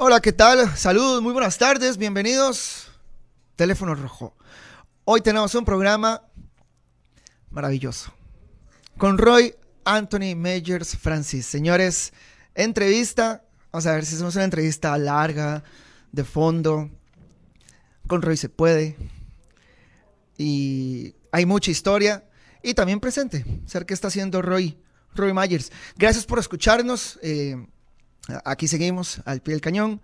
Hola, ¿qué tal? Saludos, muy buenas tardes, bienvenidos. Teléfono Rojo. Hoy tenemos un programa maravilloso. Con Roy Anthony Majors Francis. Señores, entrevista. Vamos a ver si hacemos una entrevista larga, de fondo. Con Roy se puede. Y hay mucha historia. Y también presente. Ser qué está haciendo Roy, Roy Myers. Gracias por escucharnos. Eh, Aquí seguimos al pie del cañón,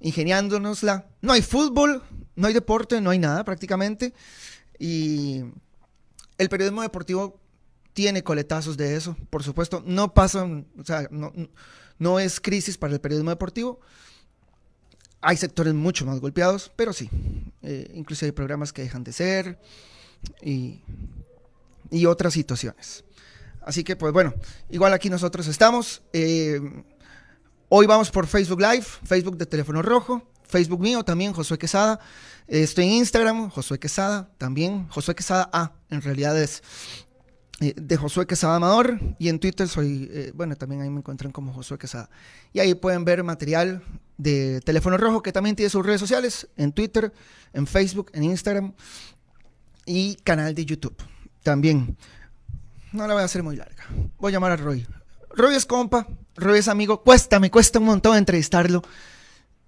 ingeniándonosla. No hay fútbol, no hay deporte, no hay nada prácticamente. Y el periodismo deportivo tiene coletazos de eso, por supuesto. No pasan, o sea, no, es crisis para el periodismo deportivo. Hay sectores mucho más golpeados, pero sí. Eh, incluso hay programas que dejan de ser y, y otras situaciones. Así que, pues bueno, igual aquí nosotros estamos. Eh, Hoy vamos por Facebook Live, Facebook de Teléfono Rojo, Facebook mío también, Josué Quesada. Estoy en Instagram, Josué Quesada, también Josué Quesada A, en realidad es eh, de Josué Quesada Amador. Y en Twitter soy, eh, bueno, también ahí me encuentran como Josué Quesada. Y ahí pueden ver material de Teléfono Rojo, que también tiene sus redes sociales, en Twitter, en Facebook, en Instagram y canal de YouTube también. No la voy a hacer muy larga. Voy a llamar a Roy. Roy es compa, Roy es amigo. Cuesta, me cuesta un montón entrevistarlo.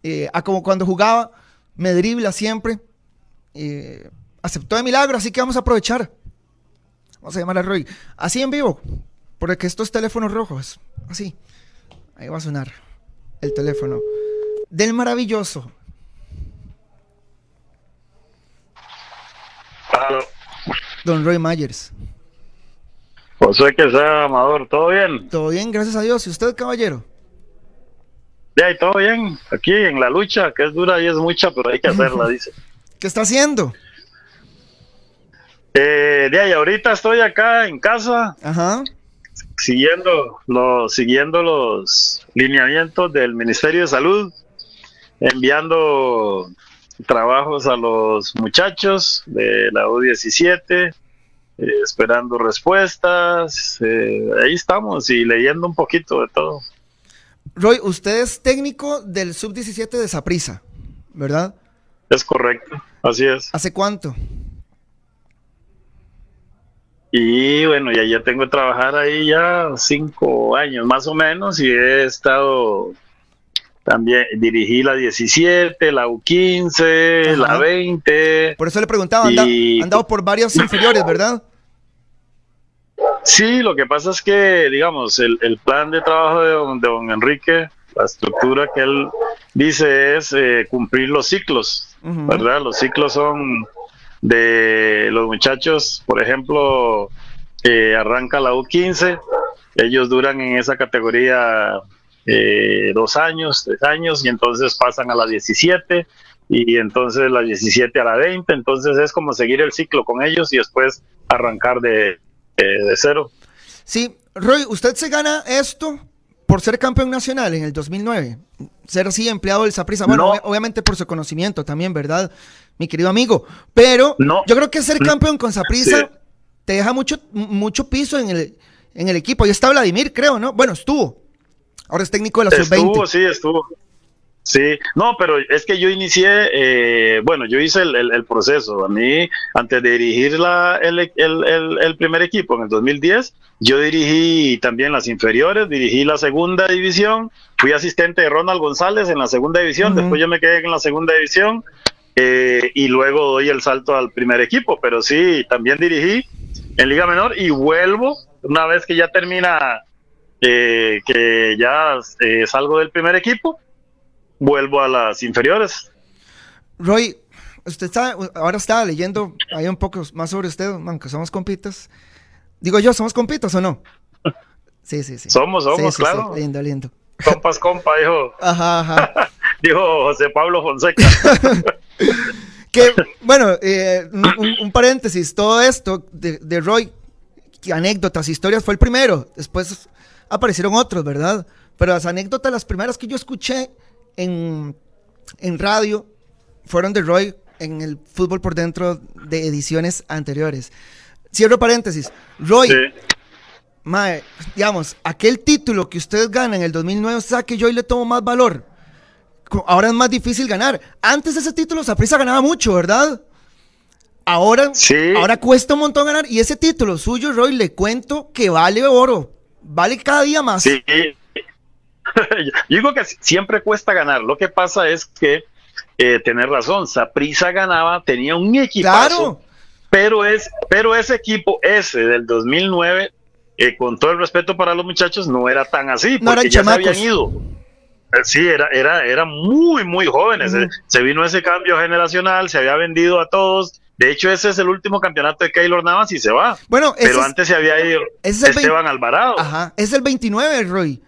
Eh, a como cuando jugaba, me dribla siempre. Eh, aceptó de milagro, así que vamos a aprovechar. Vamos a llamar a Roy. Así en vivo, porque estos teléfonos rojos, así. Ahí va a sonar el teléfono del maravilloso. Don Roy Myers. José que sea Amador, ¿todo bien? Todo bien, gracias a Dios. ¿Y usted, caballero? Ya, todo bien. Aquí en la lucha, que es dura y es mucha, pero hay que hacerla, dice. ¿Qué está haciendo? Eh, de ahí, ahorita estoy acá en casa. Ajá. Siguiendo los, siguiendo los lineamientos del Ministerio de Salud, enviando trabajos a los muchachos de la U17, eh, esperando respuestas. Eh, ahí estamos y leyendo un poquito de todo. Roy, usted es técnico del sub-17 de Saprisa, ¿verdad? Es correcto, así es. ¿Hace cuánto? Y bueno, ya, ya tengo que trabajar ahí ya cinco años más o menos y he estado también dirigí la 17, la U15, la 20. Por eso le preguntaba, anda, andado por varios inferiores, ¿verdad? Sí, lo que pasa es que, digamos, el, plan de trabajo de don, Enrique, la estructura que él dice es eh, cumplir los ciclos, ¿verdad? Los ciclos son de los muchachos, por ejemplo, eh, arranca la U15, ellos duran en esa categoría eh, dos años, tres años, y entonces pasan a la 17, y entonces la 17 a la 20, entonces es como seguir el ciclo con ellos y después arrancar de, de cero. Sí, Roy, usted se gana esto por ser campeón nacional en el 2009, ser así empleado del Saprissa, bueno, obviamente por su conocimiento también, ¿verdad? Mi querido amigo, pero yo creo que ser campeón con Saprissa te deja mucho, mucho piso en el, en el equipo. Y está Vladimir, creo, ¿no? Bueno, estuvo. Ahora es técnico de la sub-20. Estuvo, sí, estuvo. Sí, no, pero es que yo inicié, eh, bueno, yo hice el, proceso. A mí, antes de dirigir la, el, primer equipo en el 2010, yo dirigí también las inferiores, dirigí la segunda división, fui asistente de Ronald González en la segunda división, después yo me quedé en la segunda división eh, y luego doy el salto al primer equipo, pero sí, también dirigí en Liga Menor y vuelvo una vez que ya termina, eh, que ya salgo del primer equipo vuelvo a las inferiores. Roy, usted está, ahora estaba leyendo ahí un poco más sobre usted, aunque somos compitas. Digo yo, ¿somos compitas o no? Sí, sí, sí. Somos, somos, claro. lindo, lindo. Compas, compa, dijo. Ajá, ajá. dijo José Pablo Fonseca. que, bueno, eh, un, paréntesis, todo esto de, de Roy, anécdotas, historias, fue el primero. Después aparecieron otros, ¿verdad? Pero las anécdotas, las primeras que yo escuché, en, radio fueron de Roy en el fútbol por dentro de ediciones anteriores. Cierro paréntesis. Roy, digamos, aquel título que usted gana en el 2009, o sea que yo hoy le tomo más valor. ahora es más difícil ganar. Antes de ese título, Saprissa ganaba mucho, ¿verdad? Ahora, ahora cuesta un montón ganar. Y ese título suyo, Roy, le cuento que vale oro. Vale cada día más. Sí. Yo digo que siempre cuesta ganar. Lo que pasa es que, eh, tener razón, Saprisa ganaba, tenía un equipazo. Pero, es, pero ese equipo, ese del 2009, eh, con todo el respeto para los muchachos, no era tan así, porque ya se habían ido. Eh, sí, era, era, era muy, muy jóvenes. Se vino ese cambio generacional, se había vendido a todos, de hecho, ese es el último campeonato de Keylor Navas y se va. Bueno, pero antes se había ido Esteban Alvarado. Ajá, es el 29, Roy.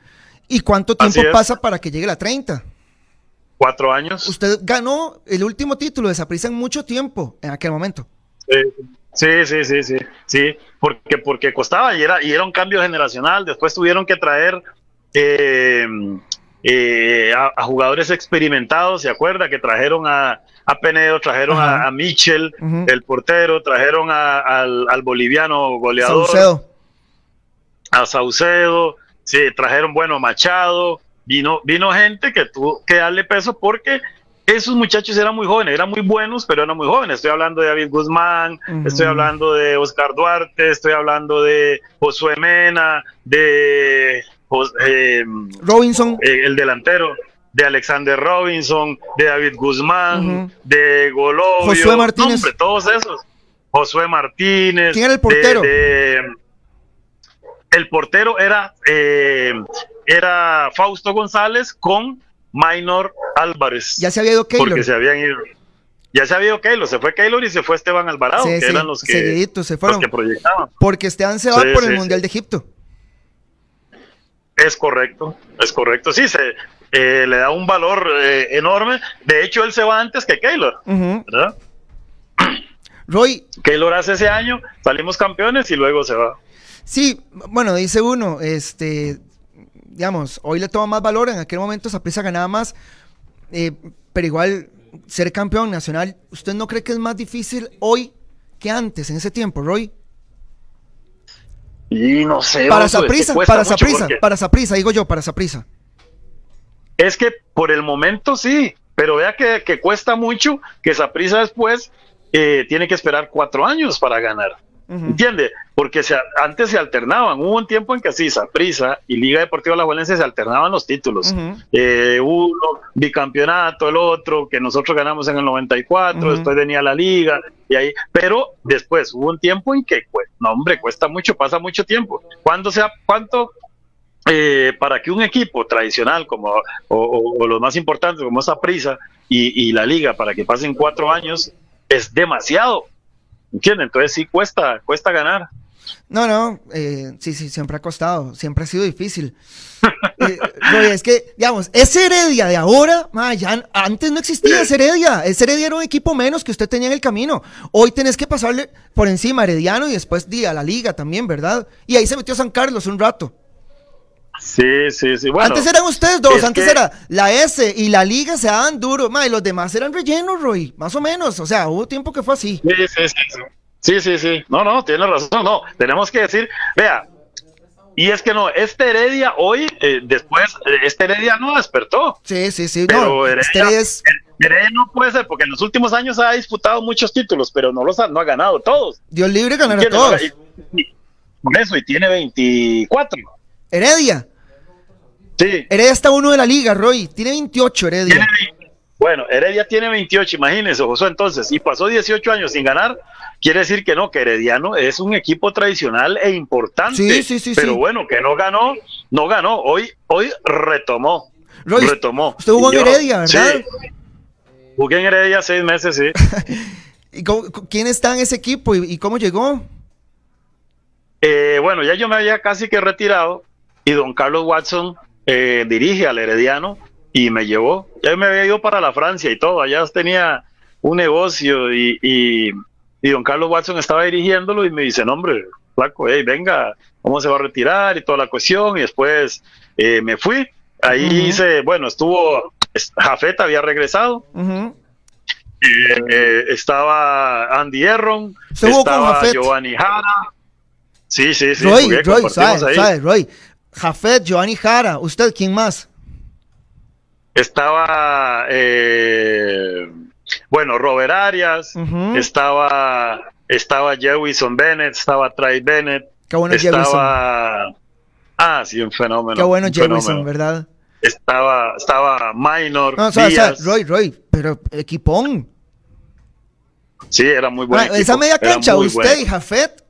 ¿Y cuánto tiempo pasa para que llegue la 30? Cuatro años. Usted ganó el último título de Saprissa en mucho tiempo, en aquel momento. Sí, sí, sí, sí, sí, porque, porque costaba y era, y era un cambio generacional. Después tuvieron que traer eh, eh, a, jugadores experimentados, ¿se acuerda? Que trajeron a, a Penedo, trajeron a, Mitchell, el portero, trajeron al, boliviano goleador. Saucedo. A Saucedo, sí, trajeron, bueno, Machado, vino, vino gente que tuvo que darle peso porque esos muchachos eran muy jóvenes, eran muy buenos, pero eran muy jóvenes. Estoy hablando de David Guzmán, estoy hablando de Oscar Duarte, estoy hablando de Josué Mena, de eh, Robinson, eh, el delantero, de Alexander Robinson, de David Guzmán, de Golovio, Josué Martínez, todos esos. Josué Martínez. ¿Quién era el portero? el portero era, eh, era Fausto González con Minor Álvarez. Ya se había ido Keylor. Porque se habían ido. Ya se había ido Keylor, se fue Keylor y se fue Esteban Alvarado, que eran los que, se fueron. que proyectaban. Porque Esteban se va por el Mundial de Egipto. Es correcto, es correcto. Sí, se eh, le da un valor eh, enorme. De hecho, él se va antes que Keylor, ¿verdad? Roy. Keylor hace ese año, salimos campeones y luego se va. Sí, bueno, dice uno, este, digamos, hoy le toma más valor, en aquel momento esa prisa ganaba más, eh, pero igual ser campeón nacional, ¿usted no cree que es más difícil hoy que antes, en ese tiempo, Roy? Y no sé. Para esa prisa, para esa prisa, para esa prisa, digo yo, para esa prisa. Es que por el momento sí, pero vea que, cuesta mucho que esa prisa después eh, tiene que esperar cuatro años para ganar. ¿Entiende? Porque se, antes se alternaban. Hubo un tiempo en que sí, Saprisa y Liga Deportiva La Valencia se alternaban los títulos. Eh, uno, bicampeonato, el otro, que nosotros ganamos en el 94, después venía la Liga, y ahí. Pero después hubo un tiempo en que, pues, no, hombre, cuesta mucho, pasa mucho tiempo. ¿Cuándo sea, cuánto eh, para que un equipo tradicional como o, los más importantes como esa prisa y, la liga para que pasen cuatro años es demasiado ¿entiendes? entonces sí cuesta cuesta ganar. No no eh, sí sí siempre ha costado siempre ha sido difícil. Eh, es que digamos ese Heredia de ahora antes no existía ese Heredia. Ese Heredia era un equipo menos que usted tenía en el camino. Hoy tenés que pasarle por encima a Herediano y después a la liga también verdad y ahí se metió San Carlos un rato Sí, sí, sí. antes eran ustedes dos, antes era la S y la Liga se daban duro, ma, y los demás eran rellenos, Roy, más o menos. O sea, hubo tiempo que fue así. Sí, sí, sí. Sí, sí, sí. No, no, tiene razón. No, tenemos que decir, vea, y es que no, este Heredia hoy, eh, después, eh, este Heredia no despertó. Sí, sí, sí. no, este Heredia no puede ser, porque en los últimos años ha disputado muchos títulos, pero no los ha, no ha ganado todos. Dios libre ganar a todos. por eso, y tiene 24. Heredia. Sí. Heredia está uno de la liga, Roy. Tiene 28 Heredia. bueno, Heredia tiene 28, imagínense, José, entonces, y pasó 18 años sin ganar, quiere decir que no, que Herediano es un equipo tradicional e importante. Sí, sí, sí. Pero bueno, que no ganó, no ganó. Hoy, hoy retomó. Roy, retomó. Usted jugó en Heredia, ¿verdad? Sí. Jugué en Heredia seis meses, sí. ¿Y quién está en ese equipo y, cómo llegó? Eh, bueno, ya yo me había casi que retirado y don Carlos Watson eh, dirige al Herediano y me llevó. Ya me había ido para la Francia y todo, allá tenía un negocio y, y, don Carlos Watson estaba dirigiéndolo y me dice, no, hombre, flaco, hey, venga, ¿cómo se va a retirar? Y toda la cuestión. Y después eh, me fui. Ahí hice, bueno, estuvo, Jafet había regresado. Eh, estaba Andy Erron, estaba Giovanni Jara. Sí, sí, sí. Roy, Roy, Roy, Jafet, Giovanni Jara, ¿usted quién más? estaba, eh, bueno, Robert Arias, estaba, estaba Jewison Bennett, estaba Trey Bennett, Qué bueno estaba, ah, sí, un fenómeno. Qué bueno Jewison, ¿verdad? Estaba, estaba Minor. No, o sea, o sea, Roy, Roy, pero equipón. Sí, era muy bueno. Ah, esa media cancha, usted y Jafet.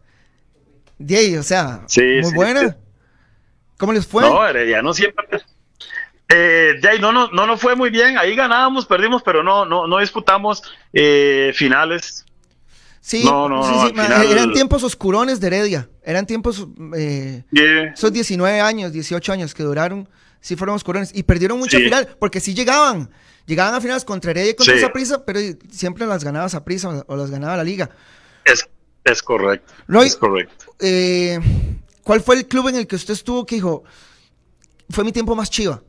o sea, muy buena. ¿Cómo les fue? No, no siempre. Eh, no, no, no nos fue muy bien. Ahí ganábamos, perdimos, pero no, no, no disputamos eh, finales. Sí, no, no, sí, eran tiempos oscurones de Heredia. Eran tiempos, eh, esos 19 años, 18 años que duraron, sí fueron oscurones. Y perdieron mucho final, porque sí llegaban. Llegaban a finales contra Heredia y contra esa prisa, pero siempre las ganaba esa prisa o las ganaba la liga. Es, es correcto. es correcto. Eh, ¿Cuál fue el club en el que usted estuvo que dijo, fue mi tiempo más chiva?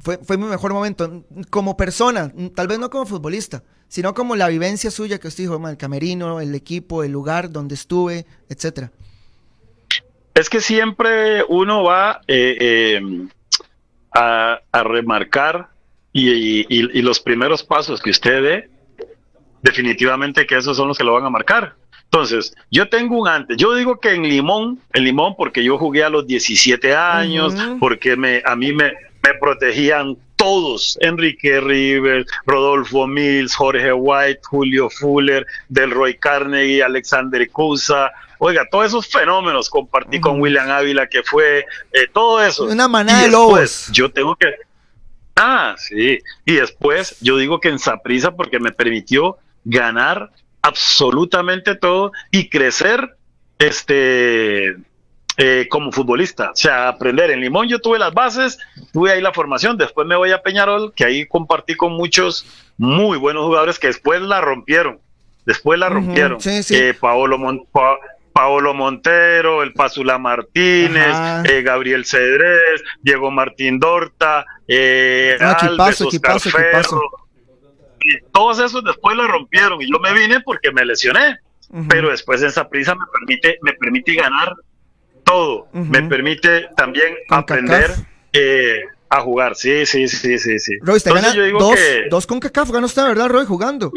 Fue, fue mi mejor momento como persona, tal vez no como futbolista, sino como la vivencia suya que usted dijo, el camerino, el equipo, el lugar donde estuve, etcétera. Es que siempre uno va eh, eh, a, remarcar y, los primeros pasos que usted dé, definitivamente que esos son los que lo van a marcar. Entonces, yo tengo un antes. Yo digo que en Limón, en Limón, porque yo jugué a los 17 años, porque me, a mí me, me protegían todos, Enrique River, Rodolfo Mills, Jorge White, Julio Fuller, Delroy Carnegie, Alexander Cusa, oiga, todos esos fenómenos compartí con William Ávila, que fue eh, todo eso. Una manada de lobos. Yo tengo que... Ah, sí. Y después yo digo que en Saprisa porque me permitió ganar absolutamente todo y crecer este eh, como futbolista. O sea, aprender. En Limón yo tuve las bases, tuve ahí la formación, después me voy a Peñarol, que ahí compartí con muchos muy buenos jugadores que después la rompieron. Después la rompieron. Eh, Paolo, Paolo Montero, el Pazula Martínez, eh, Gabriel Cedrés, Diego Martín Dorta, eh, Alves, Oscar Todos esos después la rompieron y yo me vine porque me lesioné. Pero después esa prisa me permite, me permite ganar todo. Me permite también aprender eh, a jugar. Sí, sí, sí, sí, sí. Roy, usted gana dos, dos con CACAF, gana usted, ¿verdad, Roy, jugando?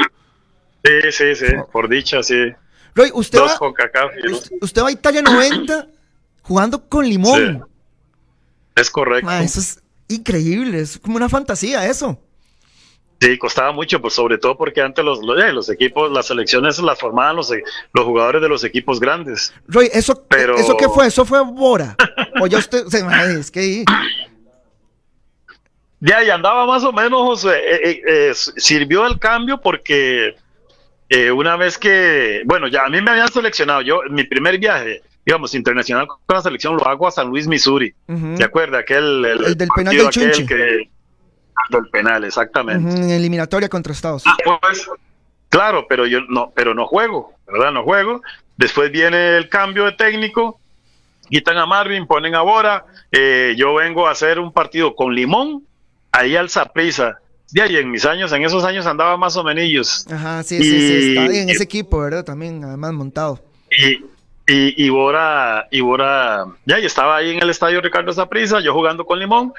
Sí, sí, sí, por dicha, sí. Roy, usted va, usted, va a Italia 90 jugando con limón. Es correcto. eso es increíble, es como una fantasía eso. Sí, costaba mucho, pues sobre todo porque antes los, eh, los, equipos, las selecciones las formaban los, los jugadores de los equipos grandes. Roy, ¿eso, ¿eso qué fue? ¿Eso fue Bora? o ya usted, es que... Ya, y andaba más o menos, José, eh, eh, sirvió el cambio porque una vez que, bueno, ya a mí me habían seleccionado, yo, mi primer viaje, digamos, internacional con la selección lo hago a San Luis, Missouri. ¿Se acuerda? Aquel, el, del penal del. Que, el penal, exactamente. En eliminatoria contra Estados. Ah, pues, claro, pero yo no, pero no juego, ¿verdad? No juego. Después viene el cambio de técnico, quitan a Marvin, ponen a Bora. Eh, yo vengo a hacer un partido con Limón, ahí al Zaprisa. De ahí en mis años, en esos años andaba más o menos. Ajá, sí, sí, sí, está en ese equipo, ¿verdad? También, además montado. Y, y, y Bora, y Bora, ya, y estaba ahí en el estadio Ricardo Zaprisa, yo jugando con Limón,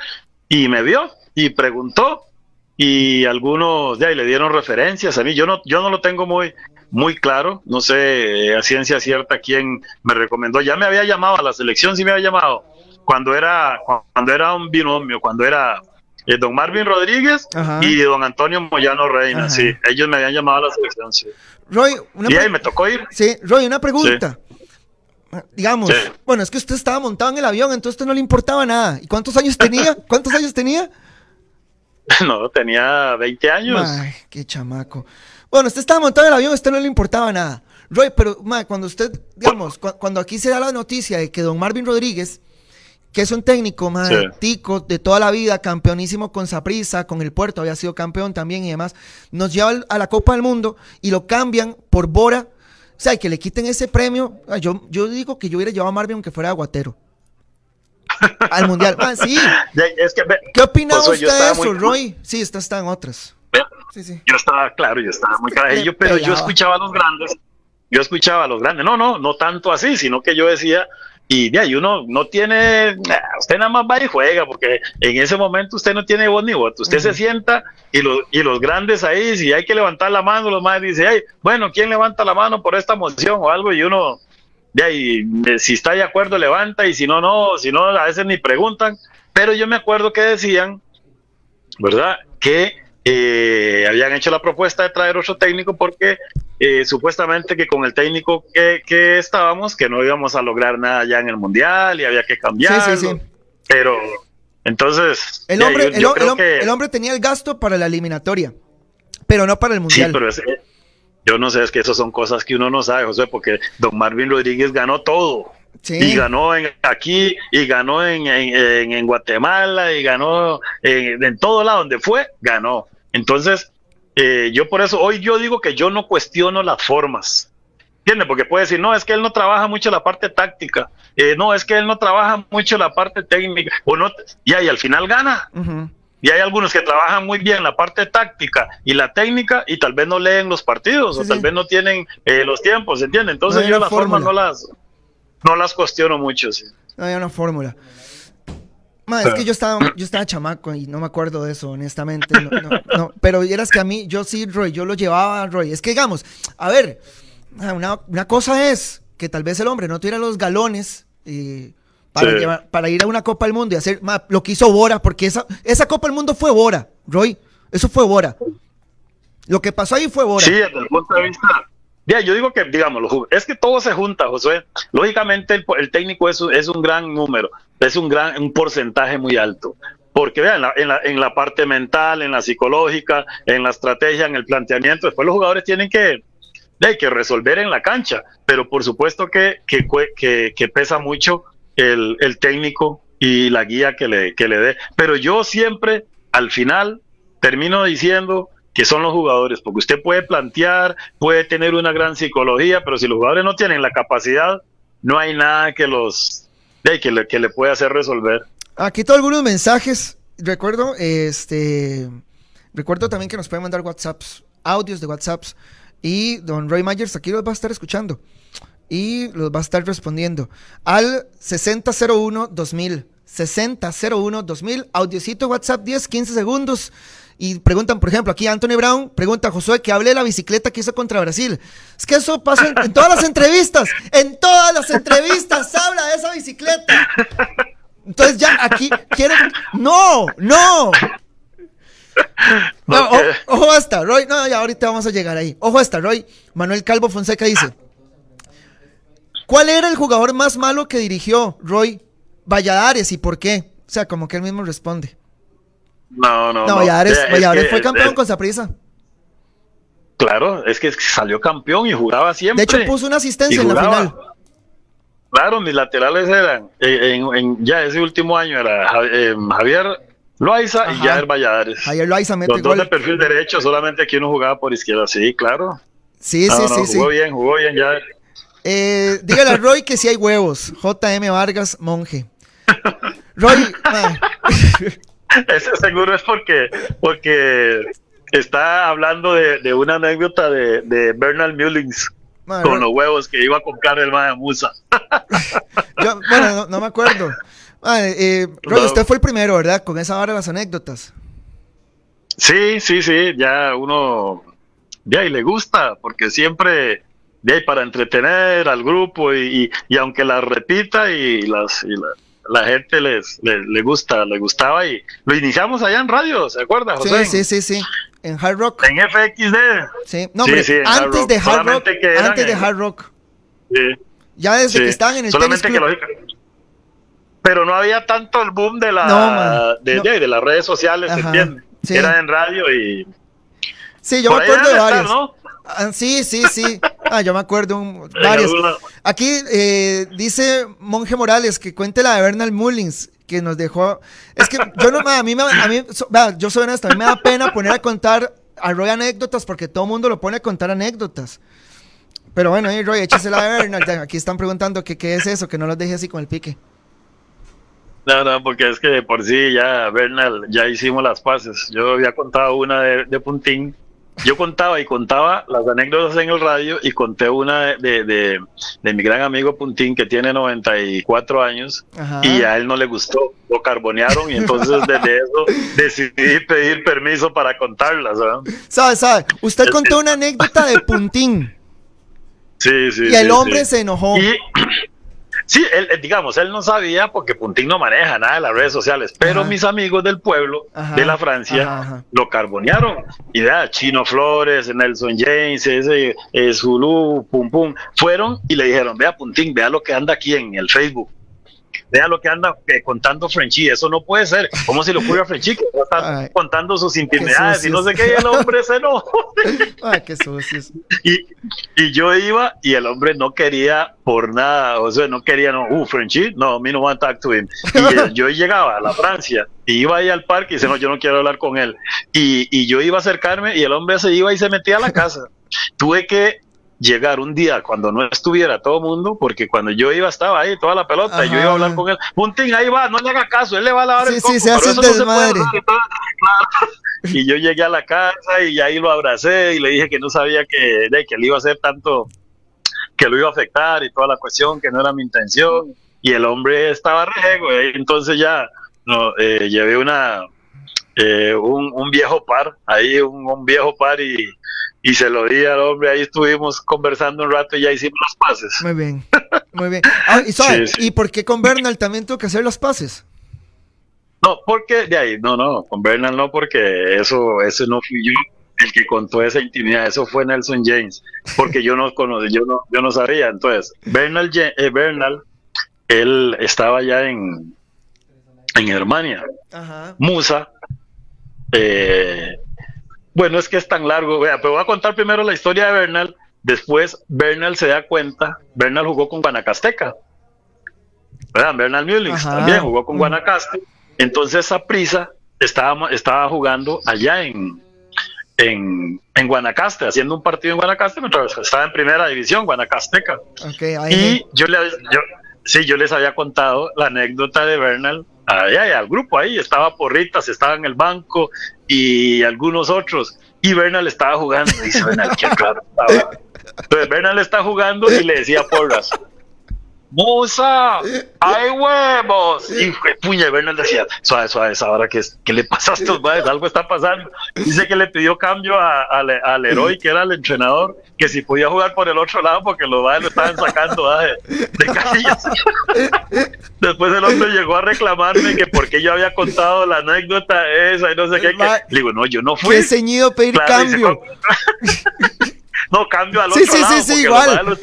y me vio y preguntó y algunos de ahí le dieron referencias a mí. Yo no, yo no lo tengo muy, muy claro, no sé eh, a ciencia cierta quién me recomendó. Ya me había llamado a la selección, sí me había llamado cuando era, cuando era un binomio, cuando era eh, don Marvin Rodríguez y don Antonio Moyano Reina, sí, ellos me habían llamado a la selección, sí. Roy, y ahí me tocó ir. Sí, Roy, una pregunta. Digamos, bueno, es que usted estaba montado en el avión, entonces a usted no le importaba nada. ¿Y cuántos años tenía? ¿Cuántos años tenía? No, tenía 20 años. Ay, qué chamaco. Bueno, usted estaba montado en el avión, a usted no le importaba nada. Roy, pero cuando usted, digamos, cuando aquí se da la noticia de que don Marvin Rodríguez, que es un técnico, más tico de toda la vida, campeonísimo con Saprisa, con el Puerto, había sido campeón también y demás, nos lleva a la Copa del Mundo y lo cambian por Bora. O sea, que le quiten ese premio. Yo, yo digo que yo hubiera llevado a Marvin aunque fuera aguatero al mundial. Ah, sí. ¿Qué opina pues, usted de eso, Roy? Sí, está, está en otras. Yo estaba, claro, yo estaba muy carajillo, pero yo escuchaba a los grandes. Yo escuchaba a los grandes. No, no, no tanto así, sino que yo decía, y de ahí uno no tiene, usted nada más va y juega, porque en ese momento usted no tiene voz ni voto. Usted se sienta y los, y los grandes ahí, si hay que levantar la mano, los más dicen, hey, bueno, ¿quién levanta la mano por esta moción o algo? Y uno, de ahí, si está de acuerdo, levanta, y si no, no, si no, a veces ni preguntan. Pero yo me acuerdo que decían, ¿verdad? Que eh, habían hecho la propuesta de traer otro técnico porque eh, supuestamente que con el técnico que, estábamos, que no íbamos a lograr nada ya en el mundial y había que cambiar. Sí, sí, sí. Pero entonces. El hombre, el, hombre tenía el gasto para la eliminatoria, pero no para el mundial. Sí, pero yo no sé, es que esas son cosas que uno no sabe, José, porque don Marvin Rodríguez ganó todo. Y ganó en, aquí, y ganó en, en, Guatemala, y ganó en, en todo lado donde fue, ganó. Entonces, eh, yo por eso, hoy yo digo que yo no cuestiono las formas. ¿Entiendes? Porque puede decir, no, es que él no trabaja mucho la parte táctica, eh, no, es que él no trabaja mucho la parte técnica, o no, y ahí al final gana. Y hay algunos que trabajan muy bien la parte táctica y la técnica y tal vez no leen los partidos o tal vez no tienen eh, los tiempos, ¿entiendes? Entonces yo las formas no las, no las cuestiono mucho. Sí. No hay una fórmula es que yo estaba, yo estaba chamaco y no me acuerdo de eso, honestamente. No, pero eras que a mí, yo sí, Roy, yo lo llevaba, Roy. Es que digamos, a ver, una, cosa es que tal vez el hombre no tuviera los galones para, para ir a una Copa del Mundo y hacer lo que hizo Bora, porque esa, esa Copa del Mundo fue Bora, Roy. Eso fue Bora. Lo que pasó ahí fue Bora. Sí, desde el punto de vista ya, yo digo que, digamos, es que todo se junta, José. Lógicamente, el, técnico es, es, un gran número, es un gran un porcentaje muy alto. Porque vean, en la, en la, parte mental, en la psicológica, en la estrategia, en el planteamiento, después los jugadores tienen que, que resolver en la cancha. Pero por supuesto que, que, que, pesa mucho el, el, técnico y la guía que le, que le dé. Pero yo siempre, al final, termino diciendo que son los jugadores, porque usted puede plantear, puede tener una gran psicología, pero si los jugadores no tienen la capacidad, no hay nada que los que, le, que le pueda hacer resolver. Aquí tengo algunos mensajes. Recuerdo, este, recuerdo también que nos pueden mandar WhatsApps, audios de WhatsApps. Y don Roy Myers aquí los va a estar escuchando. Y los va a estar respondiendo. Al 6001-2000. 6001-2000. Audiocito WhatsApp 10, 15 segundos. Y preguntan, por ejemplo, aquí Anthony Brown pregunta a Josué que hable de la bicicleta que hizo contra Brasil. Es que eso pasa en, todas las entrevistas. En todas las entrevistas habla de esa bicicleta. Entonces ya aquí quieren... No, no. ojo hasta, Roy. No, ya ahorita vamos a llegar ahí. Ojo hasta, Roy. Manuel Calvo Fonseca dice: ¿Cuál era el jugador más malo que dirigió Roy Valladares y por qué? O sea, como que él mismo responde. No, no, no. Valladares, fue campeón con Saprisa. Claro, es que salió campeón y jugaba siempre. De hecho, puso una asistencia en la final. Claro, mis laterales eran, eh, en, ya ese último año era eh, Javier Loaiza y Javier Valladares. Javier Loaiza mete Los dos de perfil derecho, solamente aquí uno jugaba por izquierda, sí, claro. Sí, sí, sí. Jugó bien, jugó bien ya. Eh, dígale a Roy que si hay huevos. JM Vargas, monje. Roy. Ese seguro es porque, porque está hablando de, una anécdota de, de Bernard Mullins. con los huevos que iba a comprar el de Musa. bueno, no, me acuerdo. Eh, usted fue el primero, ¿verdad? Con esa hora las anécdotas. Sí, sí, sí, ya uno, ya y le gusta, porque siempre, de ahí para entretener al grupo y, y, aunque las repita y las, y la gente les, les, gusta, le gustaba y lo iniciamos allá en radio, ¿se acuerda, José? Sí, sí, sí, sí. En Hard Rock. En FXD. Sí, no, hombre, antes de Hard Rock. Antes de Hard Rock. Sí. Ya desde que estaban en el Solamente que lógica. Pero no había tanto el boom de la de, de, las redes sociales, ¿se entiende? Era en radio y Sí, yo me acuerdo de varios. ¿no? Ah, sí, sí, sí. Ah, yo me acuerdo un, varios. Aquí eh, dice Monje Morales que cuente la de Bernal Mullins que nos dejó. Es que yo no, a mí, a mí yo soy honesto, a mí me da pena poner a contar a Roy anécdotas porque todo el mundo lo pone a contar anécdotas. Pero bueno, ahí Roy, échese la de Bernal. Aquí están preguntando que qué es eso, que no los deje así con el pique. No, no, porque es que de por sí ya Bernal, ya hicimos las paces. Yo había contado una de, de Puntín yo contaba y contaba las anécdotas en el radio y conté una de, de, de mi gran amigo Puntín que tiene 94 años y a él no le gustó, lo carbonearon y entonces desde eso decidí pedir permiso para contarlas. ¿Sabe, sabe? Usted contó una anécdota de Puntín. Sí, sí. Y el hombre se enojó. Y, Sí, él, digamos, él no sabía porque Puntín no maneja nada de las redes sociales, pero mis amigos del pueblo de la Francia lo carbonearon. Y vea, Chino Flores, Nelson James, ese eh, Zulu, pum pum, fueron y le dijeron, vea Puntín, vea lo que anda aquí en el Facebook vea lo que anda eh, contando Frenchy, eso no puede ser. ¿Cómo se le ocurre a Frenchy que está contando sus intimidades y no sé qué, y el hombre se no. Ay, qué sucios. Y, y, yo iba y el hombre no quería por nada, o sea, no quería, no, uh, Frenchy, no, me no want to talk to him. Y yo llegaba a la Francia y iba ahí al parque y dice, no, yo no quiero hablar con él. Y, y yo iba a acercarme y el hombre se iba y se metía a la casa. Tuve que llegar un día cuando no estuviera todo el mundo, porque cuando yo iba estaba ahí toda la pelota, y yo iba a hablar con él, Puntín, ahí va, no le haga caso, él le va a lavar el coco, sí, se hace desmadre. y yo llegué a la casa y ahí lo abracé y le dije que no sabía que, de, que él iba a hacer tanto, que lo iba a afectar y toda la cuestión, que no era mi intención, y el hombre estaba rego, entonces ya no, eh, llevé una, eh, un, un, viejo par, ahí un, un viejo par y y se lo di al hombre, ahí estuvimos conversando un rato y ya hicimos los pases. Muy bien, muy bien. Ah, y, por qué con Bernal también tuvo que hacer los pases? No, porque de ahí, no, no, con Bernal no, porque eso, eso no fui yo el que contó esa intimidad, eso fue Nelson James, porque yo no conocí, yo no, yo no sabía. Entonces, Bernal, eh, Bernal él estaba ya en, en Germania. Musa, eh, bueno, es que es tan largo, vea, pero voy a contar primero la historia de Bernal. Después Bernal se da cuenta, Bernal jugó con Guanacasteca. ¿Verdad? Bernal Mullins también jugó con Guanacaste. Entonces esa prisa estaba, estaba jugando allá en, en, en, Guanacaste, haciendo un partido en Guanacaste mientras estaba en primera división, Guanacasteca. y yo, le, yo, sí, yo les había contado la anécdota de Bernal. Allá, al grupo ahí, estaba Porritas, estaba en el banco y algunos otros, y Bernal estaba jugando, dice Bernal, qué claro Entonces Bernal está jugando y le decía Porras, Musa, hay huevos. Y puña, Bernal decía, suave, suave, ahora que, ¿qué le pasa a estos madres? Algo está pasando. Dice que le pidió cambio al héroe que era el entrenador, que si podía jugar por el otro lado porque los madres lo estaban sacando de, de casillas. Después el hombre llegó a reclamarme que porque yo había contado la anécdota esa y no sé qué. Le digo, no, yo no fui. Qué ceñido pedir cambio. no, cambio al otro lado. Sí, sí, sí, igual.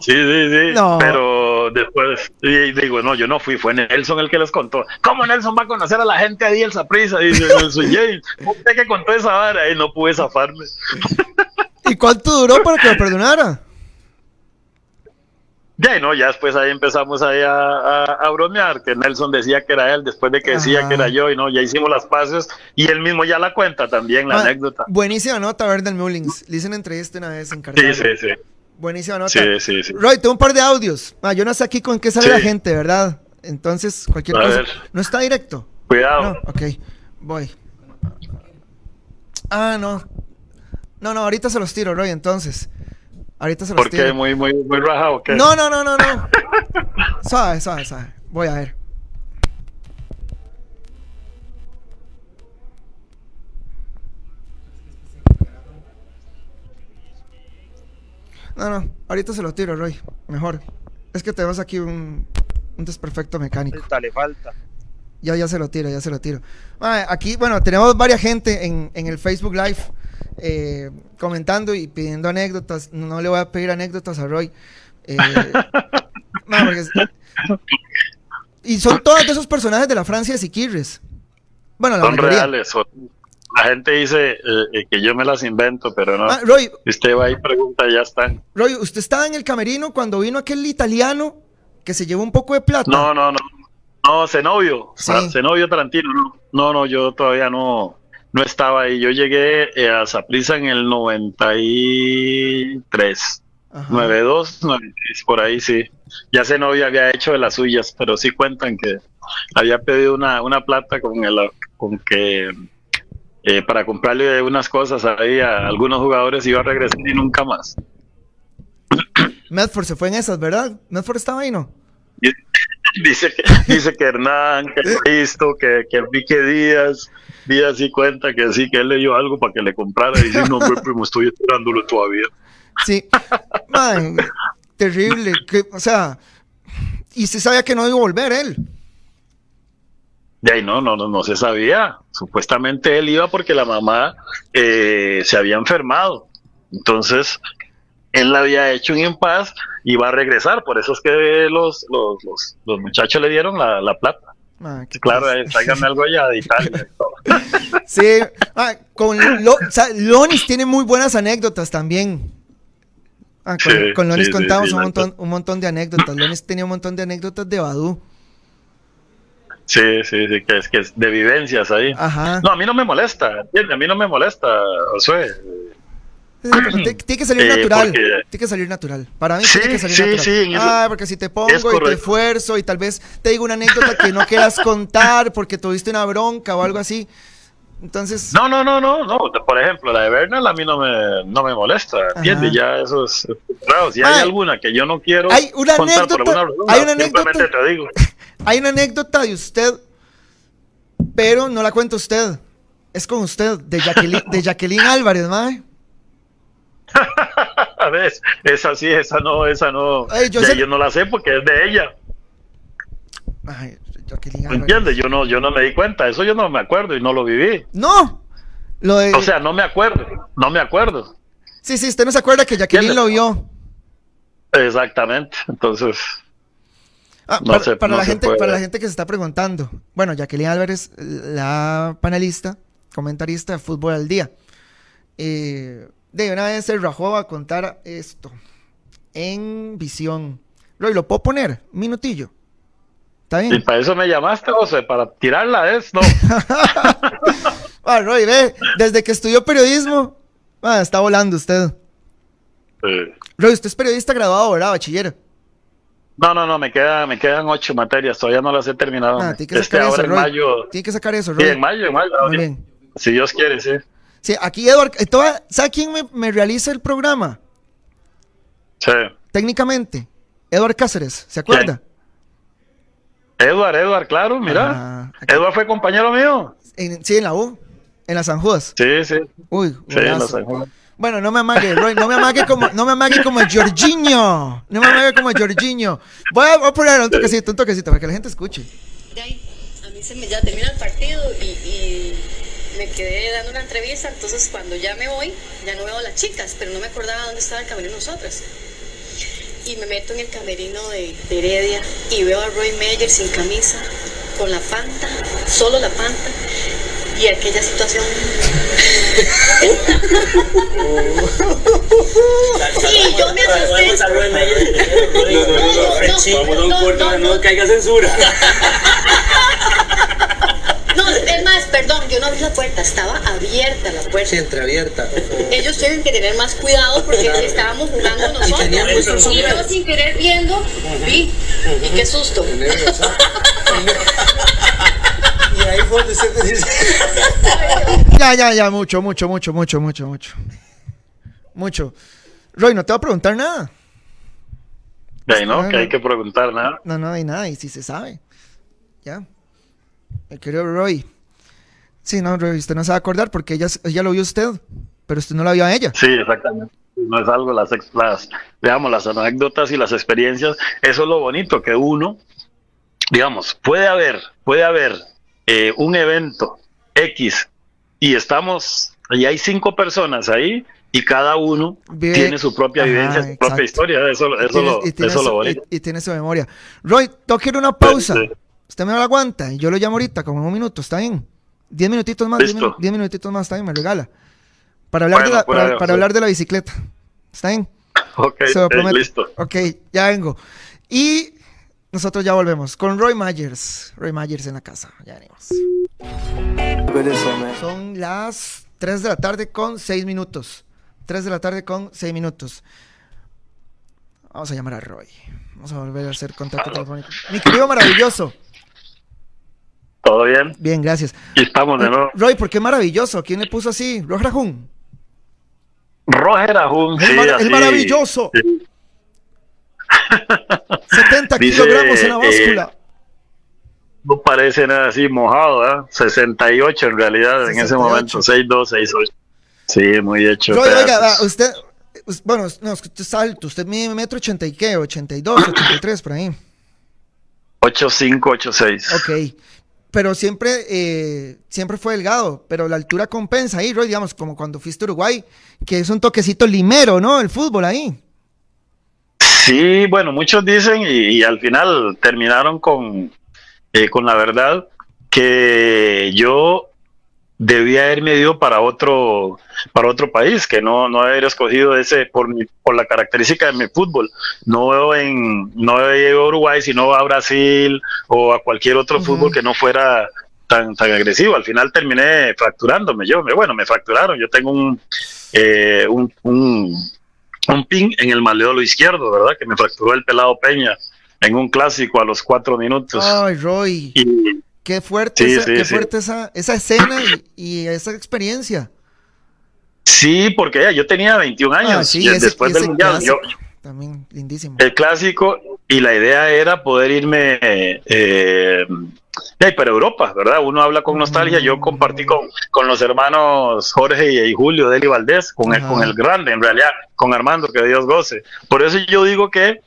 Sí, sí, sí. Pero después digo, no, yo no fui, fue Nelson el que les contó. ¿Cómo Nelson va a conocer a la gente ahí el Saprisa? Dice Nelson James. Usted que contó esa vara y no pude zafarme. ¿Y cuánto duró para que lo perdonara? Ya, no, ya después ahí empezamos ahí a, bromear, que Nelson decía que era él, después de que decía que era yo, y no, ya hicimos las paces, y él mismo ya la cuenta también, la ah, anécdota. Buenísima nota, Verdel Mullings. Le hice una entrevista una vez en Cartagena. Sí, sí, sí. Buenísima nota. Sí, sí, sí. Roy, tengo un par de audios. Ah, yo no sé aquí con qué sale la gente, ¿verdad? Entonces, cualquier cosa. ¿No está directo? Cuidado. ok, voy. Ah, no. No, no, ahorita se los tiro, Roy, entonces. Ahorita se los tiro. ¿Por qué? ¿Muy, muy, muy raja o qué? No, no, no, no, no. suave, suave, suave. Voy a ver. No, no, ahorita se lo tiro, Roy. Mejor. Es que tenemos aquí un, un desperfecto mecánico. le falta. Ya, ya se lo tiro, ya se lo tiro. aquí, bueno, tenemos varias gente en, en el Facebook Live eh, comentando y pidiendo anécdotas. No le voy a pedir anécdotas a Roy. Eh, y son todos esos personajes de la Francia de Siquirres. Bueno, la son reales, son, la gente dice eh, eh, que yo me las invento, pero no. Ah, Roy, usted va y pregunta, ya están. Roy, ¿usted estaba en el camerino cuando vino aquel italiano que se llevó un poco de plata? No, no, no. No, Zenobio. Sí. Zenobio Tarantino. No, no, no, yo todavía no, no estaba ahí. Yo llegué eh, a Zaprisa en el 93. Ajá. 92, 96, por ahí sí. Ya Zenobio había hecho de las suyas, pero sí cuentan que había pedido una, una plata con, el, con que eh, para comprarle unas cosas ahí a algunos jugadores iba a regresar y nunca más. Medford se fue en esas, ¿verdad? Medford estaba ahí, ¿no? Dice que, dice que Hernán, que Cristo, que, que Enrique Díaz, Díaz y cuenta que sí, que él le dio algo para que le comprara y dice, no, primo, estoy esperándolo todavía. Sí, man, terrible, que, o sea, y se sabía que no iba a volver él. De ahí no, no, no, no se sabía. Supuestamente él iba porque la mamá eh, se había enfermado. Entonces, él la había hecho un impas y va a regresar. Por eso es que los, los, los, los muchachos le dieron la, la plata. Ah, Claro, eh, tráiganme algo allá de Italia. Sí, ah, con Lo- o sea, Lonis tiene muy buenas anécdotas también. Ah, con, Sí, con Lonis sí, contamos sí, un, montón, un montón de anécdotas. Lonis tenía un montón de anécdotas de Badú. Sí, sí, sí, que es que es de vivencias ahí. Ajá. No, a mí no me molesta, ¿entiendes? A mí no me molesta, Josué. Sí, tiene que salir Eh, natural. porque- Tiene que salir natural. Para mí Sí, tiene que salir sí, natural. sí, ah, porque si te pongo y te esfuerzo y tal vez te digo una anécdota que no quieras contar porque tuviste una bronca o algo así. Entonces, No, no, no, no, no. Por ejemplo, la de Bernal a mí no me, no me molesta, ¿entiendes? Ya eso es. Claro, si hay Ay, alguna que yo no quiero hay una por anécdota- alguna hay una anécdota- te digo. hay una anécdota de usted, pero no la cuenta usted. Es con usted, de Jacqueline, de Jacqueline Álvarez, mae. A ver, esa sí, esa no, esa no. Ay, yo ya sé- yo no la sé porque es de ella. Ay, Jacqueline ¿Me Álvarez. entiendes? Yo no, yo no me di cuenta. Eso yo no me acuerdo y no lo viví. No. Lo de, O sea, no me acuerdo. No me acuerdo. sí, sí, usted no se acuerda que Jacqueline lo vio. Exactamente. Entonces, Ah, No para, se- para no la gente, puede. para la gente que se está preguntando, bueno, Jacqueline Álvarez, la panelista, comentarista de Fútbol al Día, eh, de una vez se rajó a contar esto en visión. Roy, ¿lo puedo poner? Minutillo. ¿Está y para eso me llamaste, José, para tirarla es, no. Ah, Roy, ve, desde que estudió periodismo, ah, está volando usted. Eh, Roy, usted es periodista graduado, ¿verdad? Bachiller. No, no, no, me, queda, me quedan ocho materias, todavía no las he terminado. Ah, tiene que este sacar ahora eso, en mayo. Tiene que sacar eso, Sí, Roy. en mayo, en mayo. Muy bien. Si Dios quiere, sí. Sí, aquí Edward, eh, toda- ¿sabe quién me, me realiza el programa? Sí. Técnicamente, Edward Cáceres, ¿se acuerda? Edward, Edward, claro, mira. Ah, Edward fue compañero mío. En- sí, en la U, en la San Judas. Sí, sí. Uy, Sí, en la. San Juan. Bueno, no me amague, Roy, no me amague como, no me amague como el Jorginho. No me amague como el Jorginho. Voy a, voy a poner un toquecito, un toquecito, para que la gente escuche. De ahí, a mí se me ya termina el partido y, y me quedé dando una entrevista, entonces cuando ya me voy, ya no veo a las chicas, pero no me acordaba dónde estaba el camerino de nosotras. Y me meto en el camerino de, de Heredia y veo a Roy Meyer sin camisa, con la panta, solo la panta, y aquella situación. Sí, yo me asusté. Vamos a un corto, no caiga censura. No, es más, perdón, yo no abrí la puerta, estaba abierta la puerta. Sí, entreabierta. Ellos tienen que tener más cuidado porque estábamos jugando nosotros. puestos Y yo sin querer viendo, vi. Y qué susto. Y ahí fue donde usted dice. Ya, ya, ya, mucho, mucho, mucho, mucho, mucho, mucho. Mucho. Roy, no te voy a preguntar nada. De ahí, ¿no? Que hay que preguntar nada. No, no hay nada, y si se sabe. Ya. El querido Roy. Sí, no, Roy, usted no se va a acordar porque ella, ella lo vio usted, pero usted no la vio a ella. Sí, exactamente. No es algo, las, las, digamos, las anécdotas y las experiencias, eso es lo bonito, que uno, digamos, puede haber, puede haber eh, un evento X y estamos, y hay cinco personas ahí y cada uno Vive- tiene su propia vivencia, su exacto. propia historia, eso, Y eso, tiene- lo, y tiene eso su- lo bonito. y- y tiene su memoria. Roy, toque una pausa. Sí, sí. Usted me lo aguanta y yo lo llamo ahorita, como en un minuto, ¿está bien? Diez minutitos más, diez, Listo. minu- diez minutitos más, está bien, me regala. Para hablar, Bueno, de, la, pura para, vida, para sí. hablar de la bicicleta. ¿Está bien? Ok, Se lo eh, prometo. listo. Ok, ya vengo. Y nosotros ya volvemos con Roy Myers. Roy Myers en la casa. Ya venimos. Son las 3 de la tarde con 6 minutos. 3 de la tarde con 6 minutos. Vamos a llamar a Roy. Vamos a volver a hacer contacto telefónico. Mi querido maravilloso. ¿Todo bien? Bien, gracias. Y estamos de nuevo. Roy, ¿por qué maravilloso? ¿Quién le puso así? Roger Rajun. Roger Ajun, El, sí, mar- el así. maravilloso. Sí. 70 Dice, kilogramos en la eh, báscula. No parece nada así mojado, ¿eh? 68 en realidad en ese 68. momento, 6'2, 6'8. Sí, muy hecho. Roy, oiga, va, usted, us- bueno, no, usted es alto, usted mide metro ochenta y qué, 82, 83 por ahí. 8'5, 8'6. Ok. Pero siempre, eh, siempre fue delgado, pero la altura compensa ahí, Roy, digamos, como cuando fuiste Uruguay, que es un toquecito limero, ¿no? El fútbol ahí. Sí, bueno, muchos dicen y, y al final terminaron con, eh, con la verdad que yo debía haberme ido para otro para otro país, que no, no haber escogido ese por mi, por la característica de mi fútbol. No veo en no ido a Uruguay, sino a Brasil o a cualquier otro fútbol que no fuera tan tan agresivo. Al final terminé fracturándome yo, bueno, me fracturaron. Yo tengo un eh, un, un un pin en el maleolo izquierdo, ¿verdad? Que me fracturó el pelado Peña en un clásico a los cuatro minutos. Ay, Roy, Y qué fuerte, Sí, esa, sí, qué sí. fuerte esa, esa escena y, y esa experiencia. sí, porque yo tenía 21 años Ah, sí, y ese- después del mundial, yo, También lindísimo. el clásico y la idea era poder irme eh, ahí para Europa, ¿verdad? Uno habla con nostalgia. Yo compartí con, con los hermanos Jorge y, Julio Deli Valdés, con el, con el grande, en realidad, con Armando, que Dios goce. Por eso yo digo que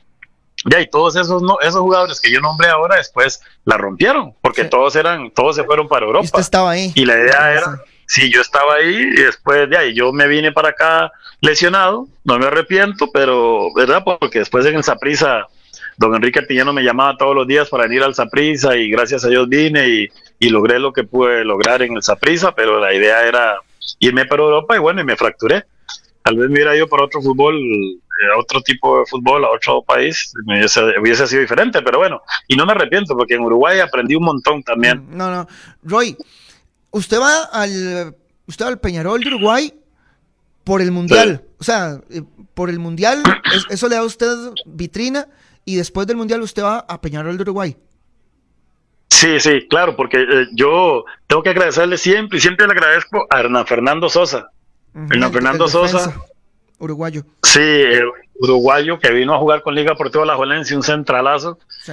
ya y todos esos no, esos jugadores que yo nombré ahora después la rompieron, porque Sí. todos eran, todos se fueron para Y Europa. usted estaba ahí. Y la idea Sí. era, si yo estaba ahí y después de ahí yo me vine para acá lesionado, no me arrepiento, pero, ¿verdad? Porque después en el Saprisa, don Enrique Piñano me llamaba todos los días para venir al Saprisa y gracias a Dios vine y, y logré lo que pude lograr en el Saprisa, pero la idea era irme para Europa y bueno, y me fracturé. Tal vez me hubiera ido para otro fútbol, a otro tipo de fútbol, a otro país, me hubiese, hubiese sido diferente, pero bueno, y no me arrepiento porque en Uruguay aprendí un montón también. No, no. Roy, usted va al, usted va al Peñarol de Uruguay por el Mundial. O sea, eh, por el Mundial, es- eso le da a usted vitrina y después del Mundial usted va a Peñarol de Uruguay. Sí, sí, claro, porque eh, yo tengo que agradecerle siempre y siempre le agradezco a Hernán Fernando Sosa. Hernán Fernando Sosa. defensa Uruguayo. Sí, el uruguayo que vino a jugar con Liga Deportiva La Juelense, un centralazo. Sí.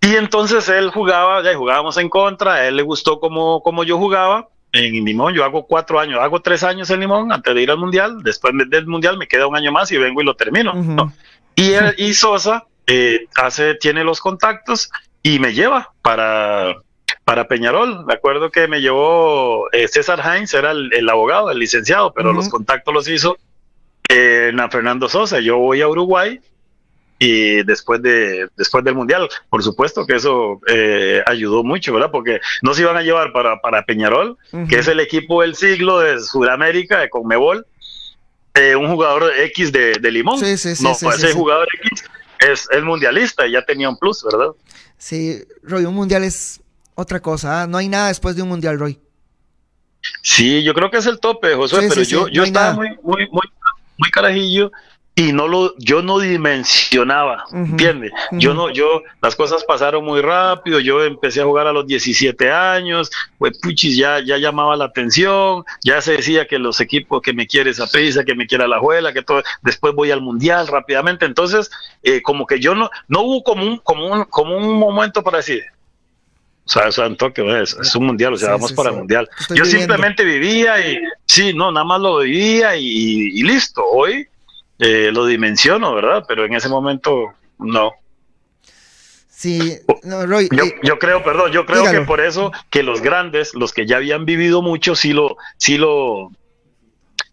Y entonces él jugaba, ya jugábamos en contra, a él le gustó como, como yo jugaba. En Limón, yo hago cuatro años, hago tres años en Limón antes de ir al Mundial. Después del Mundial me queda un año más y vengo y lo termino. ¿no? Y, él- y Sosa eh, hace, tiene los contactos y me lleva para, para Peñarol. Me acuerdo que me llevó eh, César Heinz, era el, el abogado, el licenciado, pero los contactos los hizo eh, Hernán Fernando Sosa. Yo voy a Uruguay y después de después del mundial por supuesto que eso eh, ayudó mucho verdad porque no se iban a llevar para, para Peñarol que es el equipo del siglo de Sudamérica de Conmebol eh, un jugador X de, de Limón Sí, sí, sí, no ese jugador X es el mundialista y ya tenía un plus verdad Sí, Roy, un Mundial es otra cosa. ¿ah? No hay nada después de un Mundial, Roy. Sí, yo creo que es el tope, José, Sí, pero yo, yo no estaba nada. muy, muy, muy, muy carajillo y no lo, yo no dimensionaba, Ujú, ¿entiendes? Yo no, yo, las cosas pasaron muy rápido, yo empecé a jugar a los 17 años, pues puchis, ya, ya llamaba la atención, ya se decía que los equipos que me quiere esa prisa, que me quiera la juela, que todo, después voy al mundial rápidamente, entonces, eh, como que yo no, no hubo como un, como un, como un momento para decir, o sea, o sea, un toque, es, es un mundial, o sea, Sí, vamos sí, para sí. el mundial. Estoy Yo viviendo. simplemente vivía y, sí, no, nada más lo vivía y, y listo. Hoy eh, lo dimensiono, ¿verdad? Pero en ese momento, no. Sí, no, Roy. Yo, eh, yo creo, perdón, yo creo dígalo. que por eso que los grandes, los que ya habían vivido mucho, sí lo, sí lo,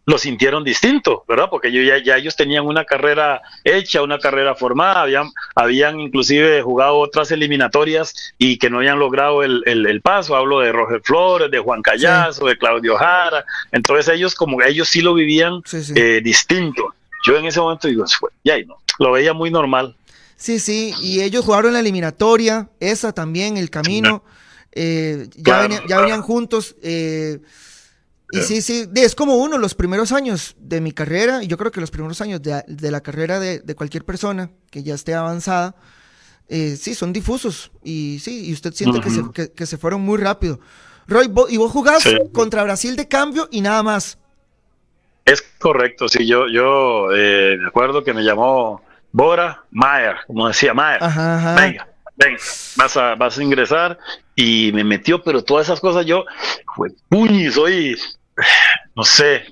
lo sintieron distinto, ¿verdad? Porque yo ya, ya ellos tenían una carrera hecha, una carrera formada, habían, habían inclusive jugado otras eliminatorias y que no habían logrado el, el, el paso. Hablo de Roger Flores, de Juan Callazo, de Claudio Jara. Entonces ellos como ellos sí lo vivían Sí, sí. eh, distinto. Yo en ese momento digo, "Fue- ya no, lo veía muy normal. Sí, sí, y ellos jugaron la eliminatoria, esa también, el camino, eh, ya, Claro, venían, ya claro. venían juntos, eh, y Sí. sí, es como uno, los primeros años de mi carrera, y yo creo que los primeros años de, de la carrera de, de cualquier persona que ya esté avanzada, eh, sí, son difusos. Y sí, y usted siente que, se, que, que se fueron muy rápido. Roy, y vos jugás Sí. contra Brasil de cambio y nada más. Es correcto, sí, yo, yo eh, me acuerdo que me llamó Bora Mayer, como decía Mayer. Ajá, ajá. Venga, venga, vas a, vas a ingresar y me metió, pero todas esas cosas yo, fue puñi, soy, no sé,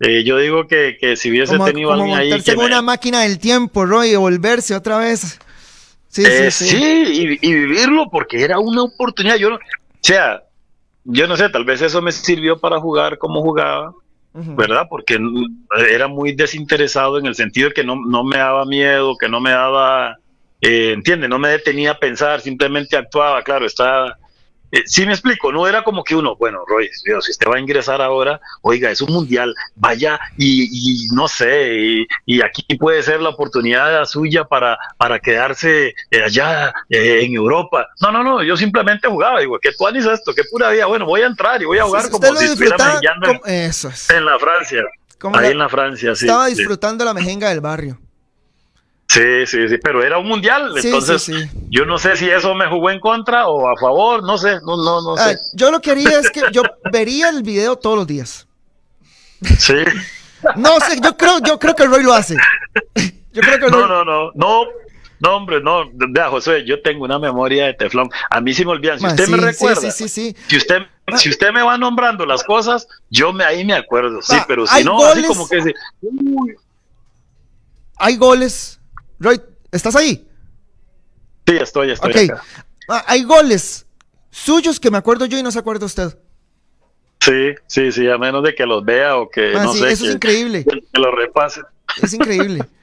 eh, yo digo que, que si hubiese Como, tenido como alguien ahí que en me- una máquina del tiempo, Roy, y volverse otra vez. Sí, Eh, sí, sí, sí. y, y vivirlo porque era una oportunidad. Yo no, o sea, yo no sé, tal vez eso me sirvió para jugar como jugaba. ¿verdad? Porque era muy desinteresado en el sentido de que no, no me daba miedo, que no me daba, eh, ¿entiende? No me detenía a pensar, simplemente actuaba, claro, estaba... Eh, sí me explico, no era como que uno, bueno, Roy, Dios, si usted va a ingresar ahora, oiga, es un mundial, vaya y, y no sé, y, y aquí puede ser la oportunidad suya para, para quedarse eh, allá eh, en Europa. No, no, no, yo simplemente jugaba, digo, ¿qué tú haces esto? ¿Qué pura vida? Bueno, voy a entrar y voy a jugar como si estuviera mejillando en- es. la Francia. Como Ahí la- en la Francia, sí. Estaba sí. disfrutando la mejenga del barrio. Sí, sí, sí, pero era un mundial, Sí, entonces sí, sí. yo no sé si eso me jugó en contra o a favor, no sé, no, no, no Ah, sé. yo lo que haría es que yo vería el video todos los días. Sí, No sé, yo creo, yo creo que Roy lo hace. Yo creo que Roy. no, no, no, no, no, hombre, no, vea, José, yo tengo una memoria de teflón. A mí sí me olvidan, si usted sí, me recuerda, Sí, sí, sí. si usted, si usted me va nombrando las cosas, yo me ahí me acuerdo, sí, pero si no, así como que uy, Hay goles. Roy, ¿estás ahí? sí, estoy, estoy Ok. acá. Ah, hay goles suyos que me acuerdo yo y no se acuerda usted. Sí, sí, sí, a menos de que los vea o que Ah, no sí, sé, eso es increíble. que lo repase. Es increíble.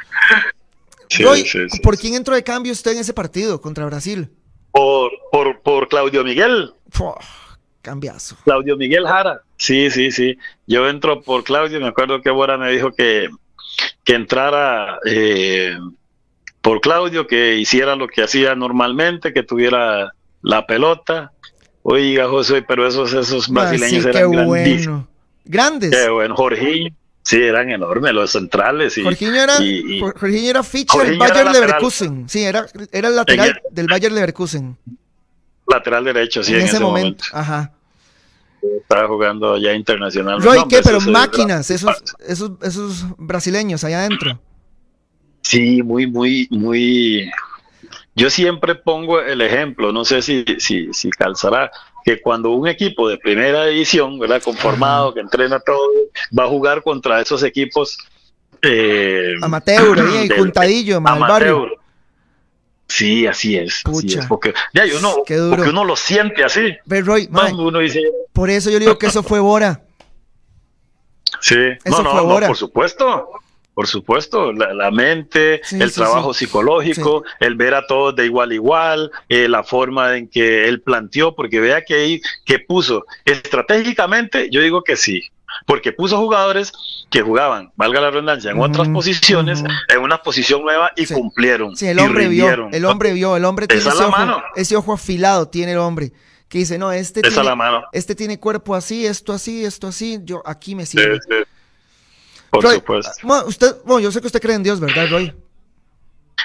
Sí, Roy, sí, ¿por quién entró de cambio usted en ese partido contra Brasil? Por, por, por Claudio Miguel. Fua, cambiazo. Claudio Miguel Jara. Sí, sí, sí. Yo entro por Claudio. Me acuerdo que Bora me dijo que, que entrara eh, por Claudio, que hiciera lo que hacía normalmente, que tuviera la pelota. Oiga, José, pero esos, esos Ah, brasileños qué eran grandísimos. bueno. Grandes. Qué bueno. Jorginho. Sí, eran enormes los centrales. Y, Jorginho era, y- y- Jor- Jorginho era ficha del Jorginho era Bayer lateral. Leverkusen. Sí, era, era el lateral del Bayer Leverkusen. lateral derecho, sí, en, en, ese, momento. momento. Ajá. Estaba jugando ya internacional. Roy, No, ¿qué? hombre, Pero máquinas, esos, esos, esos brasileños allá adentro. Sí, muy, muy, muy. Yo siempre pongo el ejemplo, no sé si, si, si calzará, que cuando un equipo de primera división, ¿verdad? Conformado, que entrena todo, va a jugar contra esos equipos. Eh, Amateur, ahí, del- juntadillo, mal amateur. barrio. Sí, así es. así Pucha. es, porque, ya, uno, porque uno lo siente así. Roy, Cuando uno dice, por eso yo digo que eso fue Bora. Sí, Eso no, no, fue no, ahora. por supuesto, por supuesto, la, la mente, Sí, el sí, trabajo sí. psicológico, el ver a todos de igual a igual, eh, la forma en que él planteó, porque vea que ahí, que puso estratégicamente, yo digo que sí, porque puso jugadores que jugaban, valga la redundancia, en otras posiciones, en una posición nueva y Sí. cumplieron. Sí, el hombre vio, el hombre vio, el hombre tiene ese la ojo, mano. ese ojo afilado, tiene el hombre. Que dice, no, este Esa tiene, la mano. este tiene cuerpo así, esto así, esto así, yo aquí me sirve. sí. Por Roy, supuesto. usted, bueno, yo sé que usted cree en Dios, ¿verdad, Roy?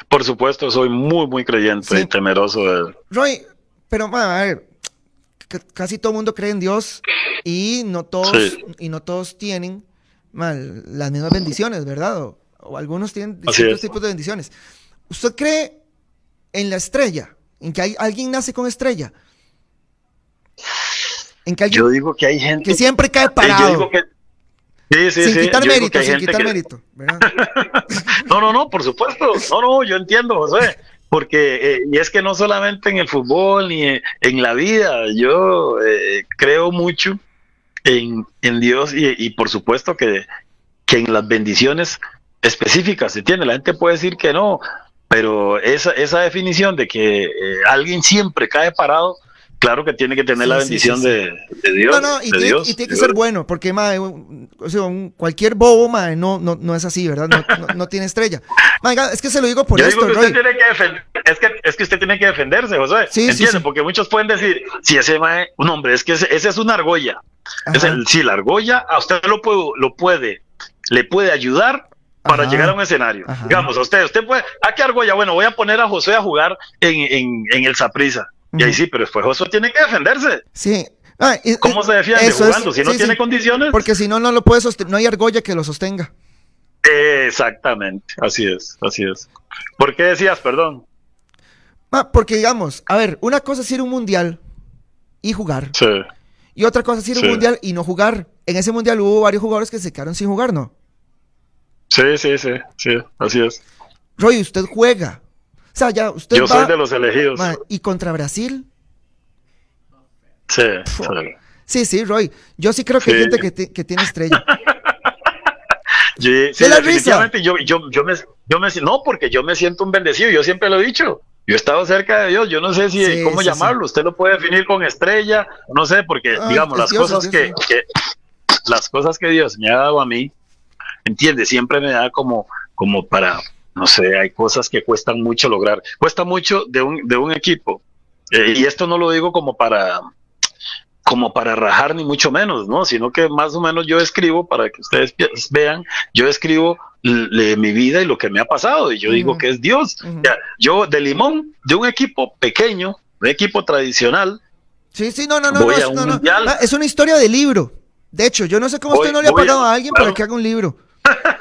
Por supuesto, soy muy, muy creyente Sí. y temeroso de él. Roy, pero ma, a ver, casi todo el mundo cree en Dios y no todos, Sí. y no todos tienen ma, las mismas bendiciones, ¿verdad? O, o algunos tienen distintos tipos de bendiciones. ¿Usted cree en la estrella? ¿En que hay, alguien nace con estrella? ¿En que alguien Yo digo que hay gente que siempre cae Eh, Yo parado? digo que Sí, sí, sin sí. quitar Yo mérito, sin quitar que- mérito. No, no, no, por supuesto. No, no, yo entiendo, José. Porque, eh, y es que no solamente en el fútbol ni en, en la vida, yo eh, creo mucho en, en Dios y, y por supuesto que, que en las bendiciones específicas se tiene. La gente puede decir que no, pero esa, esa definición de que eh, alguien siempre cae parado, claro que tiene que tener Sí, la bendición sí, sí. De, de Dios. No, no, y tiene, Dios, y tiene que ser bueno, porque ma, un- o sea, un- cualquier bobo ma, no, no, no es así, ¿verdad? No, no- no tiene estrella. Ma, venga, es que se lo digo por Yo esto, digo que usted tiene que defender, es que, es que usted tiene que defenderse, José. Sí, sí, ¿Entiende? sí. Porque muchos pueden decir, si ese mae, un hombre, es que ese, ese es una argolla. Es el, si la argolla a usted lo puede, lo puede, le puede ayudar, para Ajá. llegar a un escenario. Ajá. Digamos, a usted, usted puede, ¿a qué Argolla? Bueno, voy a poner a José a jugar en, en, en el Saprisa. Y ahí sí, pero después tiene que defenderse. Sí. Ah, y- ¿Cómo y- se defiende? es- Jugando. si no sí, tiene sí. condiciones. Porque si no, no lo puede sostener. No hay argolla que lo sostenga. Exactamente, así es, así es. ¿Por qué decías, perdón? Ah, porque digamos, a ver, una cosa es ir a un mundial y jugar. Sí. Y otra cosa es ir a un Sí. mundial y no jugar. En ese mundial hubo varios jugadores que se quedaron sin jugar, ¿no? Sí, sí, sí, sí, así es. Roy, usted juega. O sea, ya usted Yo va, soy de los elegidos. y contra Brasil. Sí, sí. Sí, sí, Roy. Yo sí creo que hay gente que, que tiene estrella. Sí, ¿De la definitivamente yo, yo, yo me, yo me, no, porque yo me siento un bendecido, yo siempre lo he dicho. Yo he estado cerca de Dios, yo no sé si, Sí, cómo llamarlo, usted lo puede definir con estrella, no sé, porque digamos, las Dios, cosas Dios, que, que, las cosas que Dios me ha dado a mí, entiende, siempre me da como, como para, no sé, hay cosas que cuestan mucho lograr, cuesta mucho de un, de un equipo, Eh, y esto no lo digo como para, como para rajar ni mucho menos, ¿no? Sino que más o menos yo escribo para que ustedes vean, yo escribo mi vida y lo que me ha pasado y yo digo que es Dios. O sea, yo de limón, de un equipo pequeño, un equipo tradicional, Sí, sí, no, no, no. No, no, no. Ah, es una historia de libro. De hecho, yo no sé cómo Voy- usted no le ha a- pagado a alguien para que haga un libro.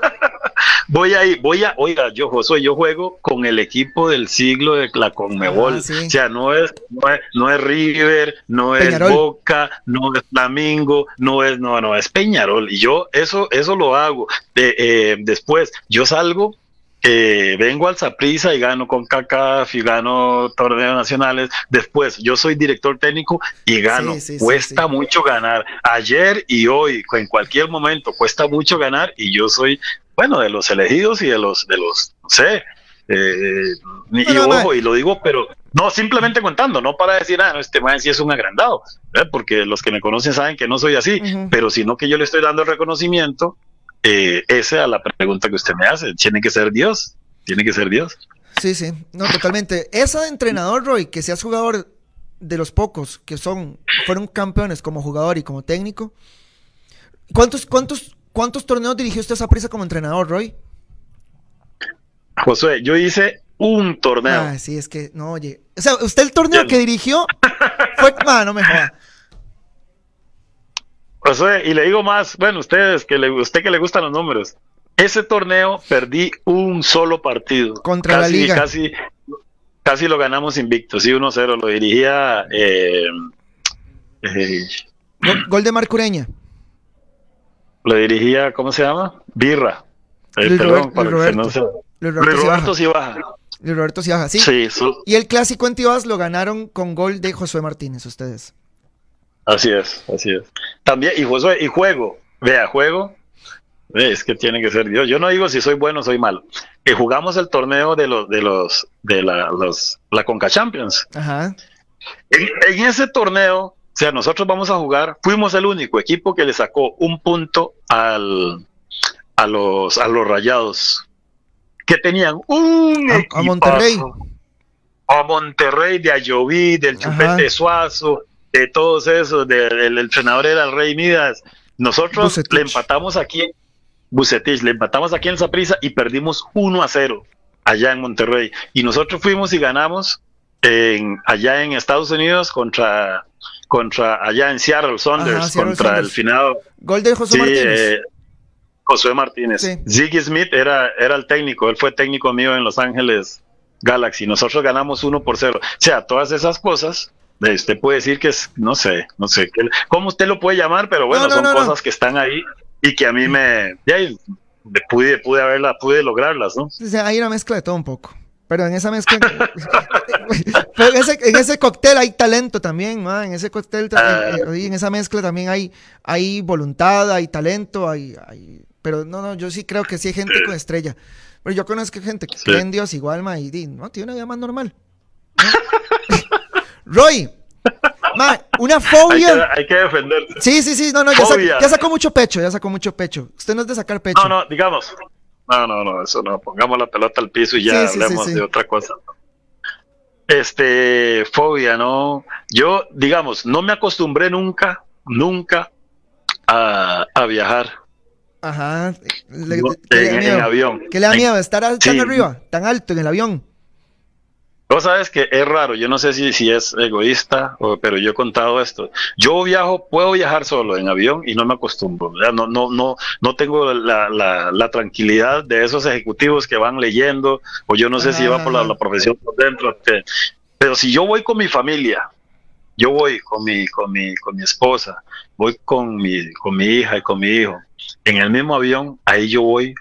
voy ahí, voy a, oiga, yo Josué, yo juego con el equipo del siglo de la Conmebol. Ah, sí. O sea, no es, no es, no es River, no es. Boca, no es Flamingo, no es, no, no, es Peñarol. Y yo eso, eso lo hago. De, eh, después, yo salgo, eh, vengo al Saprissa y gano con CACAF y gano torneos nacionales. Después, yo soy director técnico y gano. Sí, sí, sí, cuesta sí. mucho ganar. Ayer y hoy, en cualquier momento, cuesta mucho ganar y yo soy, bueno, de los elegidos y de los, de los, no sé. eh, y ojo, y lo digo, pero no simplemente contando, no para decir, ah, no, este man sí es un agrandado, ¿eh? porque los que me conocen saben que no soy así, pero sino que yo le estoy dando el reconocimiento, eh, ese a la pregunta que usted me hace, tiene que ser Dios, tiene que ser Dios. Sí, sí, no, totalmente. Esa de entrenador, Roy, que seas jugador de los pocos que son, fueron campeones como jugador y como técnico. ¿Cuántos, cuántos, cuántos torneos dirigió usted a esa prisa como entrenador, Roy? Josué, yo hice un torneo. Ah, sí, es que, no, oye. O sea, usted el torneo que dirigió fue, ah, no me joda. Josué, y le digo más, bueno, ustedes que le, usted que le gustan los números, ese torneo perdí un solo partido. Contra la Casi- liga. Casi, casi lo ganamos invicto, sí, 1-0, lo dirigía eh, eh, Gol, de Marcureña. lo dirigía, ¿cómo se llama? Birra. Eh, perdón, Robert- para que no se- Luis Roberto Cibaja. Luis Roberto Cibaja, sí. Sí, su- Y el clásico en Tibás lo ganaron con gol de Josué Martínez, ustedes. Así es, así es. También, y Josué, y juego, vea, juego, es que tiene que ser Dios. Yo no digo si soy bueno o soy malo. Que jugamos el torneo de los, de los, de la, los, la Conca Champions. Ajá. En, en ese torneo, o sea, nosotros vamos a jugar, fuimos el único equipo que le sacó un punto al, a los, a los rayados, que tenían un A-. Monterrey. A Monterrey, de Ayoví, del Ajá. Chupete Suazo, de todos esos, del el entrenador era el Rey Midas. Nosotros le empatamos aquí, en Bucetich, le empatamos aquí en Saprissa y perdimos 1 a 0 allá en Monterrey. Y nosotros fuimos y ganamos en, allá en Estados Unidos contra, contra allá en Seattle Saunders, Ajá, Seattle contra Saunders. el finado Gol de Josué sí, Martínez. eh, Josué Martínez. Sí. Ziggy Smith era, era el técnico, él fue técnico mío en Los Ángeles Galaxy. Nosotros ganamos 1 por 0. O sea, todas esas cosas, usted puede decir que es, no sé, no sé, cómo usted lo puede llamar, pero bueno, No, no, son no, cosas que están ahí y que a mí me, ya, pude, pude haberla, pude lograrlas, ¿no? O sea, hay una mezcla de todo un poco. Pero en esa mezcla. pero en ese, en ese cóctel hay talento también, ¿no? En ese cóctel, eh, en esa mezcla también hay, hay voluntad, hay talento, hay, hay- Pero no, no, yo sí creo que sí hay gente con estrella. Pero yo conozco gente que Sí. cree en Dios igual, ma, y di, no, tiene una vida más normal. ¿no? Roy, una Hay fobia. que, hay que defenderse. Sí, sí, sí, no, no, ya, sa- Fobia. ya sacó mucho pecho, ya sacó mucho pecho. Usted no es de sacar pecho. No, no, digamos. No, no, no, eso no. Pongamos la pelota al piso y ya Sí, sí, sí, hablemos sí. de otra cosa. Este, fobia, ¿no? Yo, digamos, no me acostumbré nunca, nunca a, a viajar. Ajá. Le- No, ¿qué le da en- en avión. ¿Qué le da miedo? ¿Estar tan arriba, tan alto en el avión? Vos sabes que es raro, yo no sé si, si es egoísta, o- pero yo he contado esto. Yo viajo, puedo viajar solo en avión y no me acostumbro. ¿verdad? No, no, no, no tengo la, la, la tranquilidad de esos ejecutivos que van leyendo, o yo no sé si va por la, la profesión por dentro. que- pero si yo voy con mi familia, yo voy con mi, con mi, con mi esposa, voy con mi, con mi hija y con mi hijo, en el mismo avión, ahí yo voy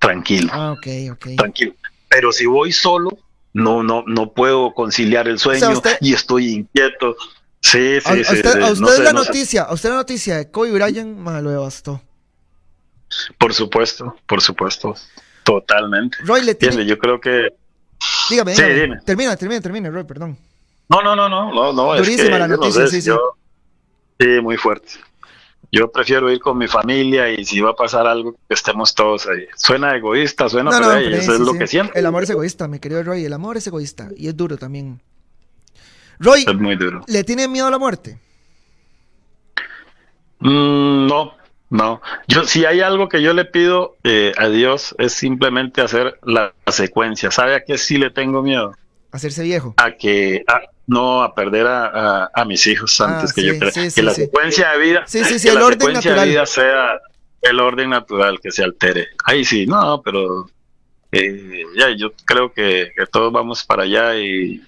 tranquilo Ah, ok, ok. tranquilo. Pero si voy solo, no, no, no puedo conciliar el sueño usted- y estoy inquieto. Sí, sí, A, sí. usted, sí, a no usted sé, la no sé. noticia, a usted la noticia de Kobe Bryant, ma, lo devastó. Por supuesto, por supuesto. Totalmente. Roy, le tiene... Yo creo que. Dígame, Sí, dígame. dime. Termina, termina, termina, Roy, perdón. No, no, no, no, no, no. es que la no noticia, sé, sí, sí. yo- sí, muy fuerte. Yo prefiero ir con mi familia y si va a pasar algo, que estemos todos ahí. Suena egoísta, suena, pero hey, pero eso sí, es lo que siento. El amor es egoísta, mi querido Roy. El amor es egoísta y es duro también. Roy, Es muy duro. ¿le tiene miedo a la muerte? Mm, no, no. Yo, si hay algo que yo le pido eh, a Dios es simplemente hacer la, la secuencia. ¿Sabe a qué sí le tengo miedo? Hacerse viejo. A que a- no a perder a, a- a mis hijos antes Ah, que sí, yo creo. sí, que sí, la secuencia de vida, que el la orden secuencia natural. de vida sea el orden natural que se altere. Ahí sí, no, pero eh, ya yo creo que, que todos vamos para allá y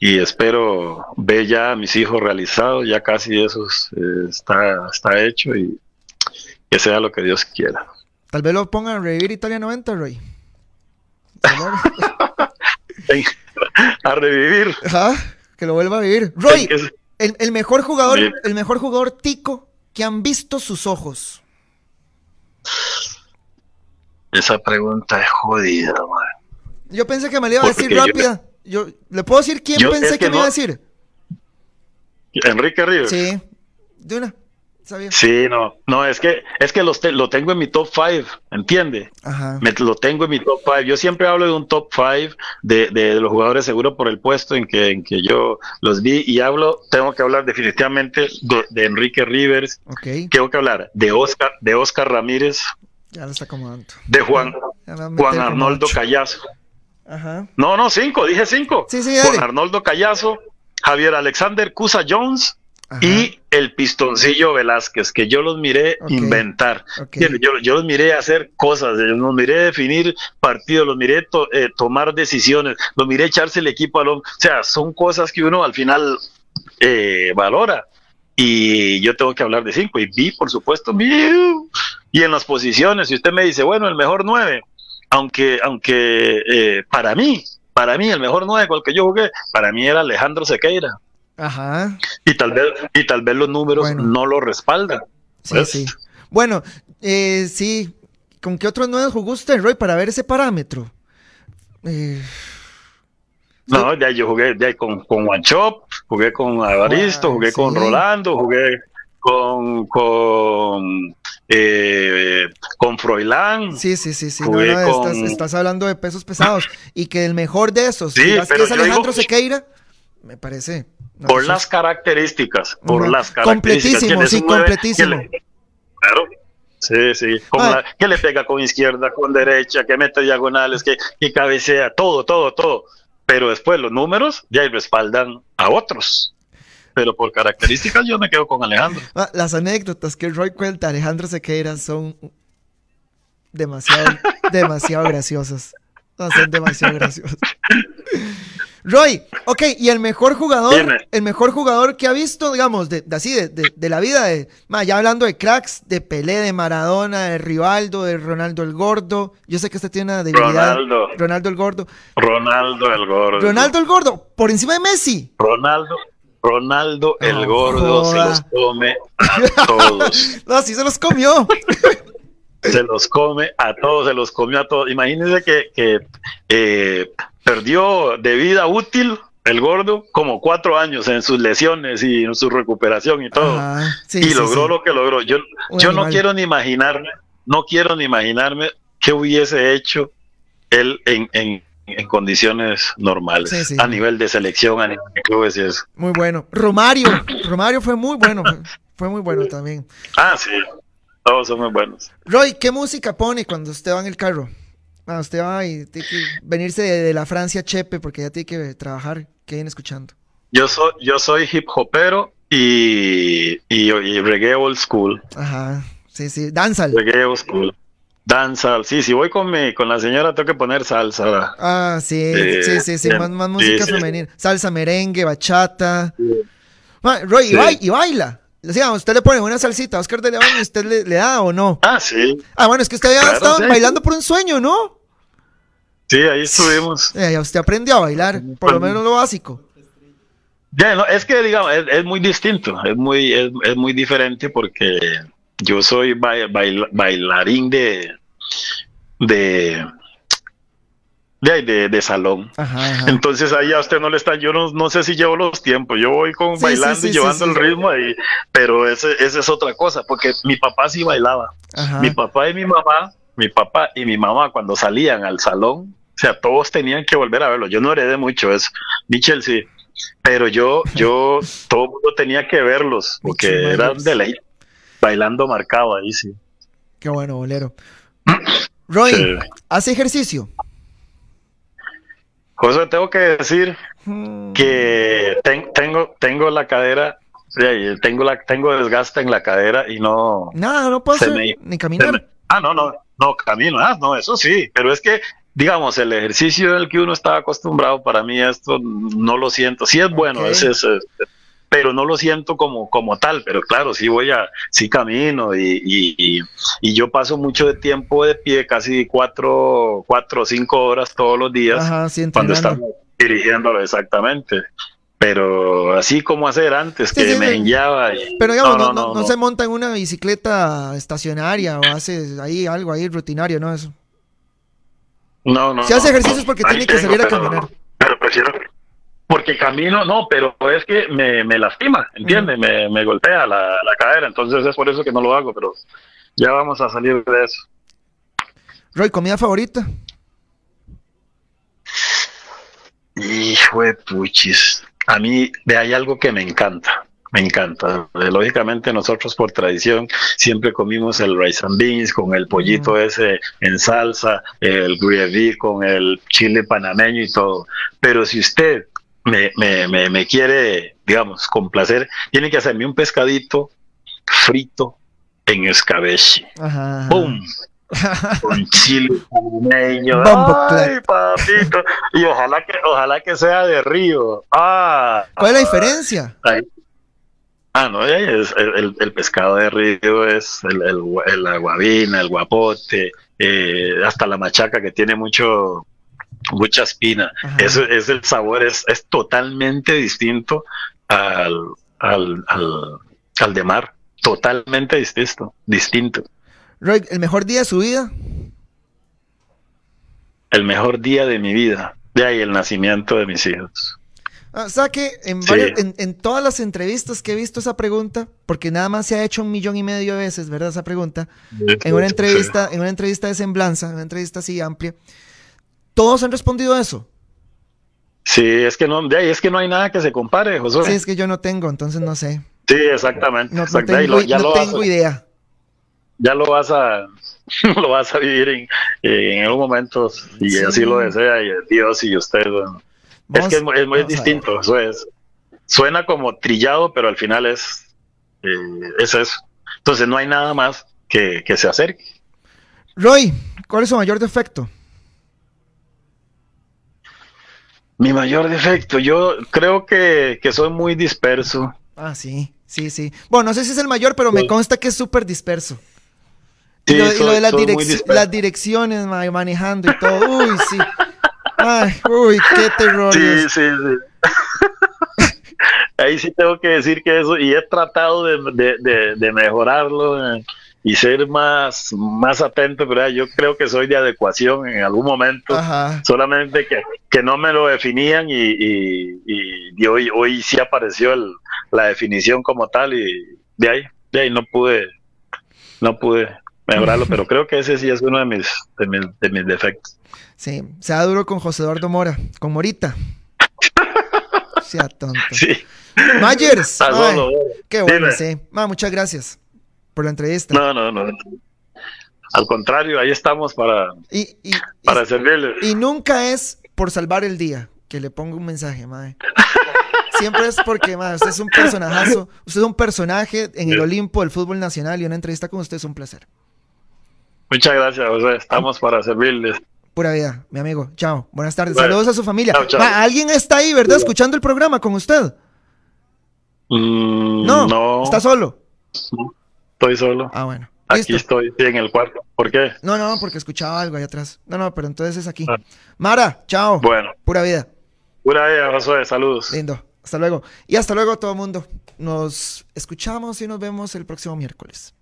y espero ver ya a mis hijos realizados, ya casi eso es, eh, está, está hecho y que sea lo que Dios quiera. Tal vez lo pongan a revivir Italia 90, Roy. A revivir. Ajá, que lo vuelva a vivir. Roy, Es- el, el mejor jugador, Bien. el mejor jugador tico que han visto sus ojos. esa pregunta es jodida, man. Yo pensé que me la iba a decir rápida. Yo, ¿Le puedo decir quién Yo- pensé es que, que me iba a decir? Enrique Ríos. Sí, de una. Sabía. Sí, no, no, es que, es que los te- lo tengo en mi top 5, ¿entiende? Ajá. Me, lo tengo en mi top 5. Yo siempre hablo de un top 5 de, de los jugadores seguro por el puesto en que, en que yo los vi y hablo, tengo que hablar definitivamente de, de Enrique Rivers, Ok, tengo que hablar de Oscar, de Oscar Ramírez, ya lo está acomodando. de Juan, Juan Arnoldo. Callazo. Ajá. No, no, cinco, dije cinco. Sí. Juan Arnoldo Callazo, Javier Alexander Cusa Jones Ajá. y el pistoncillo Velázquez, que yo los miré inventar. Yo, yo- los miré hacer cosas, yo los miré definir partidos, los miré to- eh, tomar decisiones, los miré echarse el equipo al hombro. O sea, son cosas que uno al final eh, valora. Y yo tengo que hablar de cinco. Y vi, por supuesto, vi. Y en las posiciones, si usted me dice, bueno, el mejor nueve, aunque, aunque eh, para mí, para mí, el mejor nueve con el que yo jugué, para mí era Alejandro Sequeira. Ajá. Y tal vez, y tal vez los números Bueno. no lo respaldan. Sí, Pues, sí. Bueno, eh, sí. ¿Con qué otros nueve jugó usted, Roy, para ver ese parámetro? Eh, No, ya yo jugué ya con, con Wanchop, jugué con Avaristo, Wow, jugué con. Rolando, jugué con con eh, con Froilán. sí, sí, sí, sí. No, Jugué no, con- estás, estás hablando de pesos pesados. Y que el mejor de esos, Sí, que pero es Alejandro digo- Sequeira, me parece. Por las características, por las características. Completísimo, sí, completísimo. le- claro. Sí, sí. Con Ah. la- que le pega con izquierda, con derecha, que mete diagonales, que, que cabecea, todo, todo, todo. Pero después los números ya respaldan a otros. Pero por características yo me quedo con Alejandro. Ah, las anécdotas que Roy cuenta Alejandro Sequeira son demasiado, demasiado graciosas. No, son demasiado graciosas. Roy, ok, y el mejor jugador, Dime. el mejor jugador que ha visto, digamos, de, de así, de, de- de la vida, de, ma, ya hablando de cracks, de Pelé, de Maradona, de Rivaldo, de Ronaldo el Gordo. Yo sé que usted tiene una debilidad. Ronaldo. Ronaldo el Gordo. Ronaldo el gordo. Ronaldo el Gordo, por encima de Messi. Ronaldo, Ronaldo el gordo se los come a todos. No, sí se los comió. se los come a todos, se los comió a todos. Imagínense que, que eh, perdió de vida útil el gordo como cuatro años en sus lesiones y en su recuperación y todo. Sí, y sí, logró sí. lo que logró. Yo, yo no quiero ni imaginarme, no quiero ni imaginarme qué hubiese hecho él en, en, en condiciones normales, a nivel de selección, a nivel de clubes y eso. Muy bueno. Romario. Romario fue muy bueno. Fue muy bueno también. Ah, sí. Todos son muy buenos. Roy, ¿qué música pone cuando usted va en el carro? Ah, usted va y tiene que venirse de, de la Francia Chepe porque ya tiene que trabajar. ¿Qué viene escuchando? Yo soy, yo soy hip hopero y, y, y reggae old school. Ajá, sí, sí. Danzal. Reggae old school. Danza, sí, si voy con mi, con la señora tengo que poner salsa. ¿verdad? Ah, sí, Eh, sí, sí, sí, bien. más, más Sí, música sí. femenina. Salsa, merengue, bachata. Roy, y, Sí. y baila. Decíamos, usted le pone una salsita a Oscar de León y usted le, le da o no. Ah, sí, Ah, bueno, es que usted había Claro, estado sí. bailando por un sueño, ¿no? sí, ahí estuvimos. Eh, ya usted aprendió a bailar, por lo menos lo básico. Ya, no, es que digamos, es, es muy distinto, es muy, es, es muy diferente porque yo soy bai- baila- bailarín de, de, de, de, de salón. Ajá, ajá. Entonces ahí a usted no le está, yo no, no sé si llevo los tiempos, yo voy con Sí, bailando sí, sí, y llevando el ritmo ahí, pero ese, esa es otra cosa, porque mi papá sí bailaba. Ajá. Mi papá y mi mamá, mi papá y mi mamá cuando salían al salón, o sea, todos tenían que volver a verlo. Yo no heredé mucho eso. Michel sí. Pero yo, yo, todo el mundo tenía que verlos, porque Michel eran de ley. Bailando marcado ahí, sí. Qué bueno, bolero. Roy. ¿hace ejercicio? José, tengo que decir Mm, que ten- tengo, tengo la cadera, tengo la, tengo desgaste en la cadera y no, Nada, no puedo Se hacer me- ni caminar. me- Ah, no, no, no, camino, ah, no, eso sí, pero es que, digamos, el ejercicio del que uno está acostumbrado, para mí esto no lo siento, sí es bueno, Ok. es, es- es- pero no lo siento como, como tal, pero claro, sí voy a, sí camino y, y, yo paso mucho de tiempo de pie, casi cuatro, cuatro o cinco horas todos los días, Ajá, sí, cuando estamos dirigiéndolo exactamente. Pero así como hacer antes, Sí, que sí, me sí. enguiaba y- Pero digamos, no, no, no se monta en una bicicleta estacionaria o hace ahí algo ahí rutinario, ¿no? Eso. No, no. Si hace no. ejercicio es porque tiene que salir a caminar. Pero prefiero. Porque camino, no, pero es que me, me lastima, ¿entiendes? Me, me golpea la, la cadera, entonces es por eso que no lo hago, pero ya vamos a salir de eso. Roy, comida favorita. Hijo de puchis. A mí de hay algo que me encanta. Me encanta. Eh, Lógicamente nosotros por tradición siempre comimos el rice and beans con el pollito ese en salsa, el gravy con el chile panameño y todo. Pero si usted me, me, me, me quiere, digamos, complacer, tiene que hacerme un pescadito frito en escabeche. Ajá. ¡Pum! con chile panameño. Ay, papito. Y ojalá que, ojalá que sea de río. Ah. ¿Cuál es la diferencia? Ay. Ah, no, es el, el- pescado de río es el, el, el- la guabina, el guapote, eh, hasta la machaca que tiene mucho mucha espina. Eso es el sabor, es, es totalmente distinto al, al, al, al de mar. Totalmente distinto, distinto. Roy, ¿el mejor día de su vida? El mejor día de mi vida. De ahí el nacimiento de mis hijos. Ah, o sea que en, Sí. varias- en, en todas las entrevistas que he visto esa pregunta, porque nada más se ha hecho un millón y medio de veces, ¿verdad? Esa pregunta. En una entrevista, en una entrevista de semblanza, en una entrevista así amplia, todos han respondido eso. Sí, es que no, de ahí es que no hay nada que se compare, Josué. Sí, es que yo no tengo, entonces no sé. Sí, exactamente. No, tengo, lo- ya, no lo vas tengo a, idea. ya lo vas a lo vas a vivir en, en algún momento y Sí. así lo desea y Dios y usted. bueno. es que es, muy- es a distinto. Eso es. Suena como trillado, pero al final es, eh, es eso. Entonces no hay nada más que, que se acerque. Roy, ¿cuál es su mayor defecto? Mi mayor defecto, yo creo que, que soy muy disperso. Ah, sí, sí, sí. Bueno, no sé si es el mayor, pero me consta que es súper disperso. Y lo, y lo soy- de las, direc- las direcciones, ma, manejando y todo. Uy, sí. Ay, uy, qué terror. Sí, sí, sí. Ahí sí tengo que decir que eso, y he tratado de, de- de- de mejorarlo eh, y ser más, más atento, pero yo creo que soy de adecuación en algún momento, Ajá. solamente que, que no me lo definían y, y- hoy, hoy sí apareció el- la definición como tal y de ahí, de ahí no pude, no pude mejorarlo, pero creo que ese sí es uno de mis, de mis, de mis defectos. Sí, sea duro con José Eduardo Mora, con Morita. Sea tonto. Sí. Myers. Ay, qué bueno, Dime. sí. Ma, muchas gracias. Por la entrevista. No, no, no. Al contrario, ahí estamos para, Y, y, para y, servirles. y nunca es por salvar el día que le pongo un mensaje, mae. Siempre es porque, mae, usted es un personajazo. Usted es un personaje en el Olimpo del fútbol nacional y una entrevista con usted es un placer. Muchas gracias, José. Estamos para servirles. Pura vida, mi amigo. Chao. Buenas tardes. Bueno. Saludos a su familia. Chao, chao. Ma, ¿Alguien está ahí, verdad? Escuchando el programa con usted. Mm, No, no, está solo. Estoy solo. Ah, bueno. Aquí Listo. estoy, sí, en el cuarto. ¿Por qué? No, no, porque escuchaba algo ahí atrás. No, no, pero entonces es aquí. Ah. Mara, chao. Bueno, Pura vida. pura vida, Josué. Saludos. Lindo. Hasta luego. Y hasta luego todo el mundo. Nos escuchamos y nos vemos el próximo miércoles.